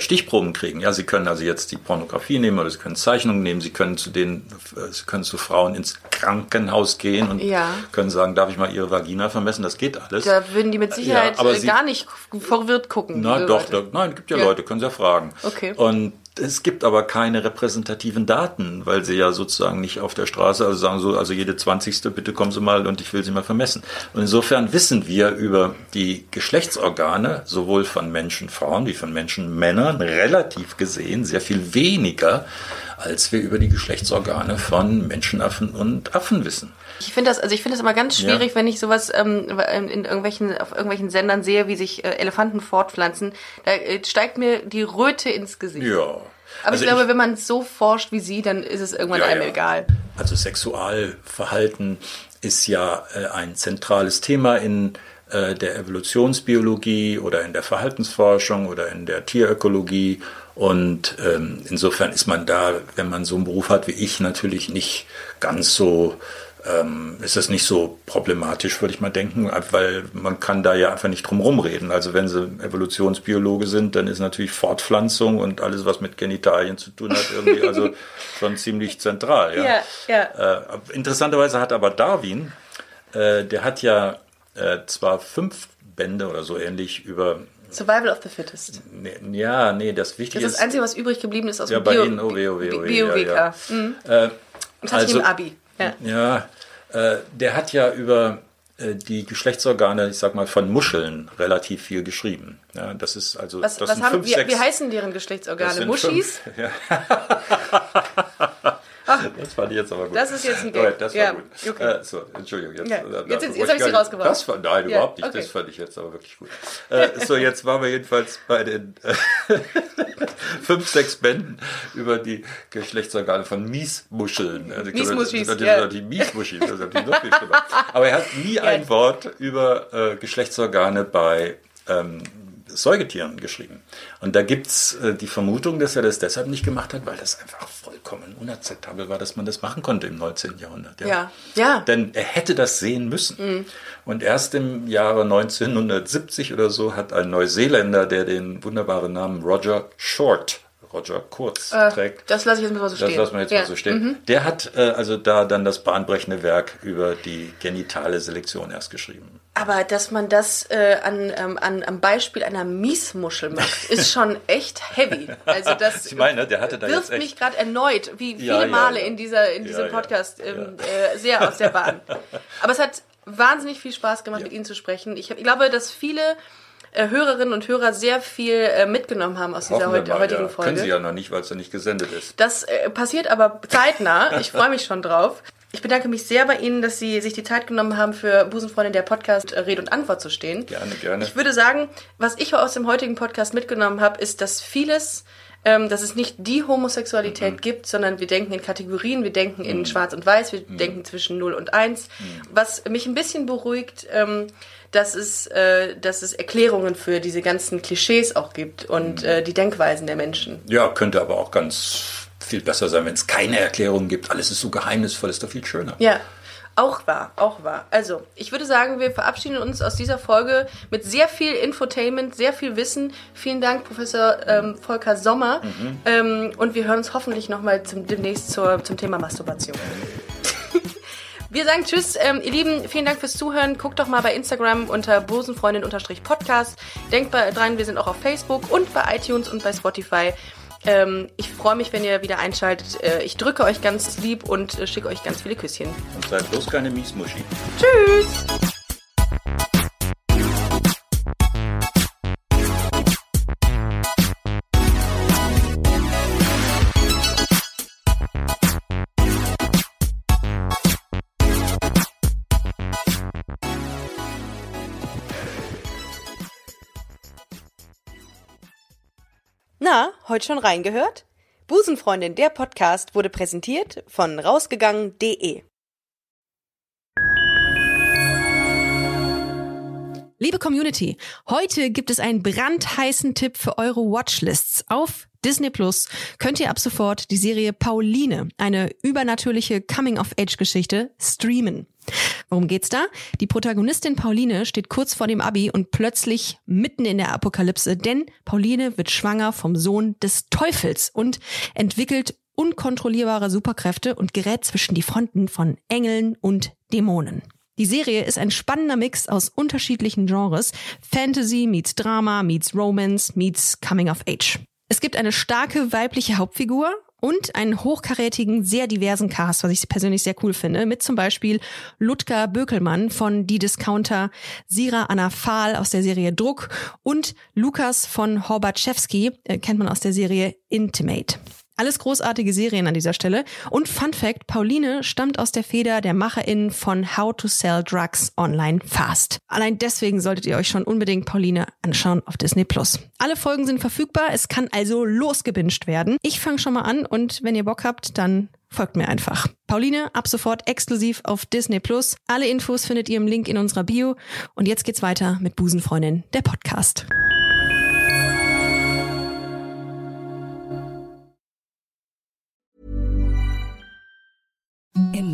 Stichproben kriegen. Ja, sie können also jetzt die Pornografie nehmen oder sie können Zeichnungen nehmen, sie können zu den, äh, sie können zu Frauen ins Krankenhaus gehen und Ja. können sagen, darf ich mal ihre Vagina vermessen? Das geht alles. Da würden die mit Sicherheit Ja, aber äh, sie- gar nicht verwirrt gucken. Na doch, doch, nein, gibt ja, Ja. Leute, können Sie ja fragen. Okay. Und es gibt aber keine repräsentativen Daten, weil sie ja sozusagen nicht auf der Straße, also sagen so, also jede 20. bitte kommen Sie mal und ich will Sie mal vermessen. Und insofern wissen wir über die Geschlechtsorgane, sowohl von Menschen, Frauen wie von Menschen, Männern, relativ gesehen sehr viel weniger, als wir über die Geschlechtsorgane von Menschenaffen und Affen wissen. Ich finde das, also ich finde das immer ganz schwierig, Ja. wenn ich sowas ähm, in irgendwelchen, auf irgendwelchen Sendern sehe, wie sich äh, Elefanten fortpflanzen. Da äh, steigt mir die Röte ins Gesicht. Ja. Aber Also ich glaube, wenn man so forscht wie Sie, dann ist es irgendwann Ja, einem ja. egal. Also Sexualverhalten ist ja äh, ein zentrales Thema in äh, der Evolutionsbiologie oder in der Verhaltensforschung oder in der Tierökologie. Und ähm, insofern ist man da, wenn man so einen Beruf hat wie ich, natürlich nicht ganz so, ähm, ist das nicht so problematisch, würde ich mal denken, weil man kann da ja einfach nicht drum rumreden. Also wenn Sie Evolutionsbiologe sind, dann ist natürlich Fortpflanzung und alles, was mit Genitalien zu tun hat, irgendwie also schon ziemlich zentral. Ja, Ja, ja. Äh, interessanterweise hat aber Darwin, äh, der hat ja äh, zwar fünf Bände oder so ähnlich über, Survival of the Fittest. nee, ja, nee, das Das Wichtige ist das Einzige, was übrig geblieben ist aus ja, dem bei Bio, Ihnen, oh weh, oh weh, oh weh, BioWK. ja, ja. Mhm. Äh, Das hatte ich im Abi. Ja. ja, äh, der hat ja über äh, die Geschlechtsorgane, ich sag mal, von Muscheln relativ viel geschrieben. Ja, das ist also, Was, das was haben, fünf, wie, sechs, wie heißen deren Geschlechtsorgane? Muschis? Fünf, ja. das fand ich jetzt aber gut. Das ist jetzt ein Gag. Das war Ja, gut. okay. Äh, so, Entschuldigung. Jetzt, Ja, äh, jetzt- jetzt- jetzt hab ich Sie rausgebracht. Das war, nein, Ja, überhaupt nicht. okay. Das fand ich jetzt aber wirklich gut. Äh, so, jetzt waren wir jedenfalls bei den äh, fünf, sechs Bänden über die Geschlechtsorgane von Miesmuscheln. Also, glaube, Miesmuschis, natürlich ja. Die Miesmuschis, das ist natürlich noch viel schlimmer. Aber er hat nie ein Wort über äh, Geschlechtsorgane bei ähm, Säugetieren geschrieben. Und da gibt's äh, die Vermutung, dass er das deshalb nicht gemacht hat, weil das einfach vollkommen unakzeptabel war, dass man das machen konnte im 19. Jahrhundert. Ja, ja. Denn er hätte das sehen müssen. Und erst im Jahre 1970 oder so hat ein Neuseeländer, der den wunderbaren Namen Roger Short, Roger Kurz trägt, Das lasse ich jetzt mal so das stehen. lassen wir jetzt ja. mal so stehen. Der hat äh, also da dann das bahnbrechende Werk über die genitale Selektion erst geschrieben. Aber dass man das äh, an, ähm, an, am Beispiel einer Miesmuschel macht, ist schon echt heavy. Also das Ich meine, der hatte da wirft jetzt mich gerade erneut, wie viele Ja, ja, Male in, dieser, in diesem. Podcast, ähm, Äh, sehr aus der Bahn. Aber es hat wahnsinnig viel Spaß gemacht, mit Ihnen zu sprechen. Ich, hab, ich glaube, dass viele äh, Hörerinnen und Hörer sehr viel äh, mitgenommen haben aus dieser Hoffen heut, mal, heutigen ja. Folge. Können sie ja noch nicht, weil es ja nicht gesendet ist. Das äh, passiert aber zeitnah. Ich freue mich schon drauf. Ich bedanke mich sehr bei Ihnen, dass Sie sich die Zeit genommen haben, für Busenfreundin der Podcast äh, Rede und Antwort zu stehen. Gerne, gerne. Ich würde sagen, was ich aus dem heutigen Podcast mitgenommen habe, ist, dass vieles ähm, dass es nicht die Homosexualität gibt, sondern wir denken in Kategorien, wir denken in Schwarz und Weiß, wir denken zwischen 0 und 1. Was mich ein bisschen beruhigt, ähm, dass es, äh, dass es Erklärungen für diese ganzen Klischees auch gibt und äh, die Denkweisen der Menschen. Ja, könnte aber auch ganz viel besser sein, wenn es keine Erklärung gibt. Alles ist so geheimnisvoll, ist doch viel schöner. Ja. Auch wahr, auch wahr. Also, ich würde sagen, wir verabschieden uns aus dieser Folge mit sehr viel Infotainment, sehr viel Wissen. Vielen Dank, Professor ähm, Volker Sommer. Ähm, und wir hören uns hoffentlich nochmal demnächst zur, zum Thema Masturbation. Wir sagen Tschüss, ähm, ihr Lieben, vielen Dank fürs Zuhören. Guckt doch mal bei Instagram unter bosenfreundin-podcast. Denkt bei, dran, wir sind auch auf Facebook und bei iTunes und bei Spotify. Ähm, ich freue mich, wenn ihr wieder einschaltet. Äh, ich drücke euch ganz lieb und äh, schicke euch ganz viele Küsschen. Und seid bloß keine Miesmuschi. Tschüss! Na, heute schon reingehört? Busenfreundin, der Podcast wurde präsentiert von rausgegangen.de. Liebe Community, heute gibt es einen brandheißen Tipp für eure Watchlists. Auf Disney Plus könnt ihr ab sofort die Serie Pauline, eine übernatürliche Coming-of-Age-Geschichte, streamen. Worum geht's da? Die Protagonistin Pauline steht kurz vor dem Abi und plötzlich mitten in der Apokalypse, denn Pauline wird schwanger vom Sohn des Teufels und entwickelt unkontrollierbare Superkräfte und gerät zwischen die Fronten von Engeln und Dämonen. Die Serie ist ein spannender Mix aus unterschiedlichen Genres. Fantasy meets Drama, meets Romance, meets Coming of Age. Es gibt eine starke weibliche Hauptfigur und einen hochkarätigen, sehr diversen Cast, was ich persönlich sehr cool finde, mit zum Beispiel Ludger Bökelmann von Die Discounter, Sira Anna Fahl aus der Serie Druck und Lukas von Horbatschewski, äh, kennt man aus der Serie Intimate. Alles großartige Serien an dieser Stelle. Und Fun Fact, Pauline stammt aus der Feder der MacherInnen von How to Sell Drugs Online Fast. Allein deswegen solltet ihr euch schon unbedingt Pauline anschauen auf Disney Plus. Alle Folgen sind verfügbar, es kann also losgebinged werden. Ich fange schon mal an und wenn ihr Bock habt, dann folgt mir einfach. Pauline, ab sofort exklusiv auf Disney Plus. Alle Infos findet ihr im Link in unserer Bio. Und jetzt geht's weiter mit Busenfreundin, der Podcast. In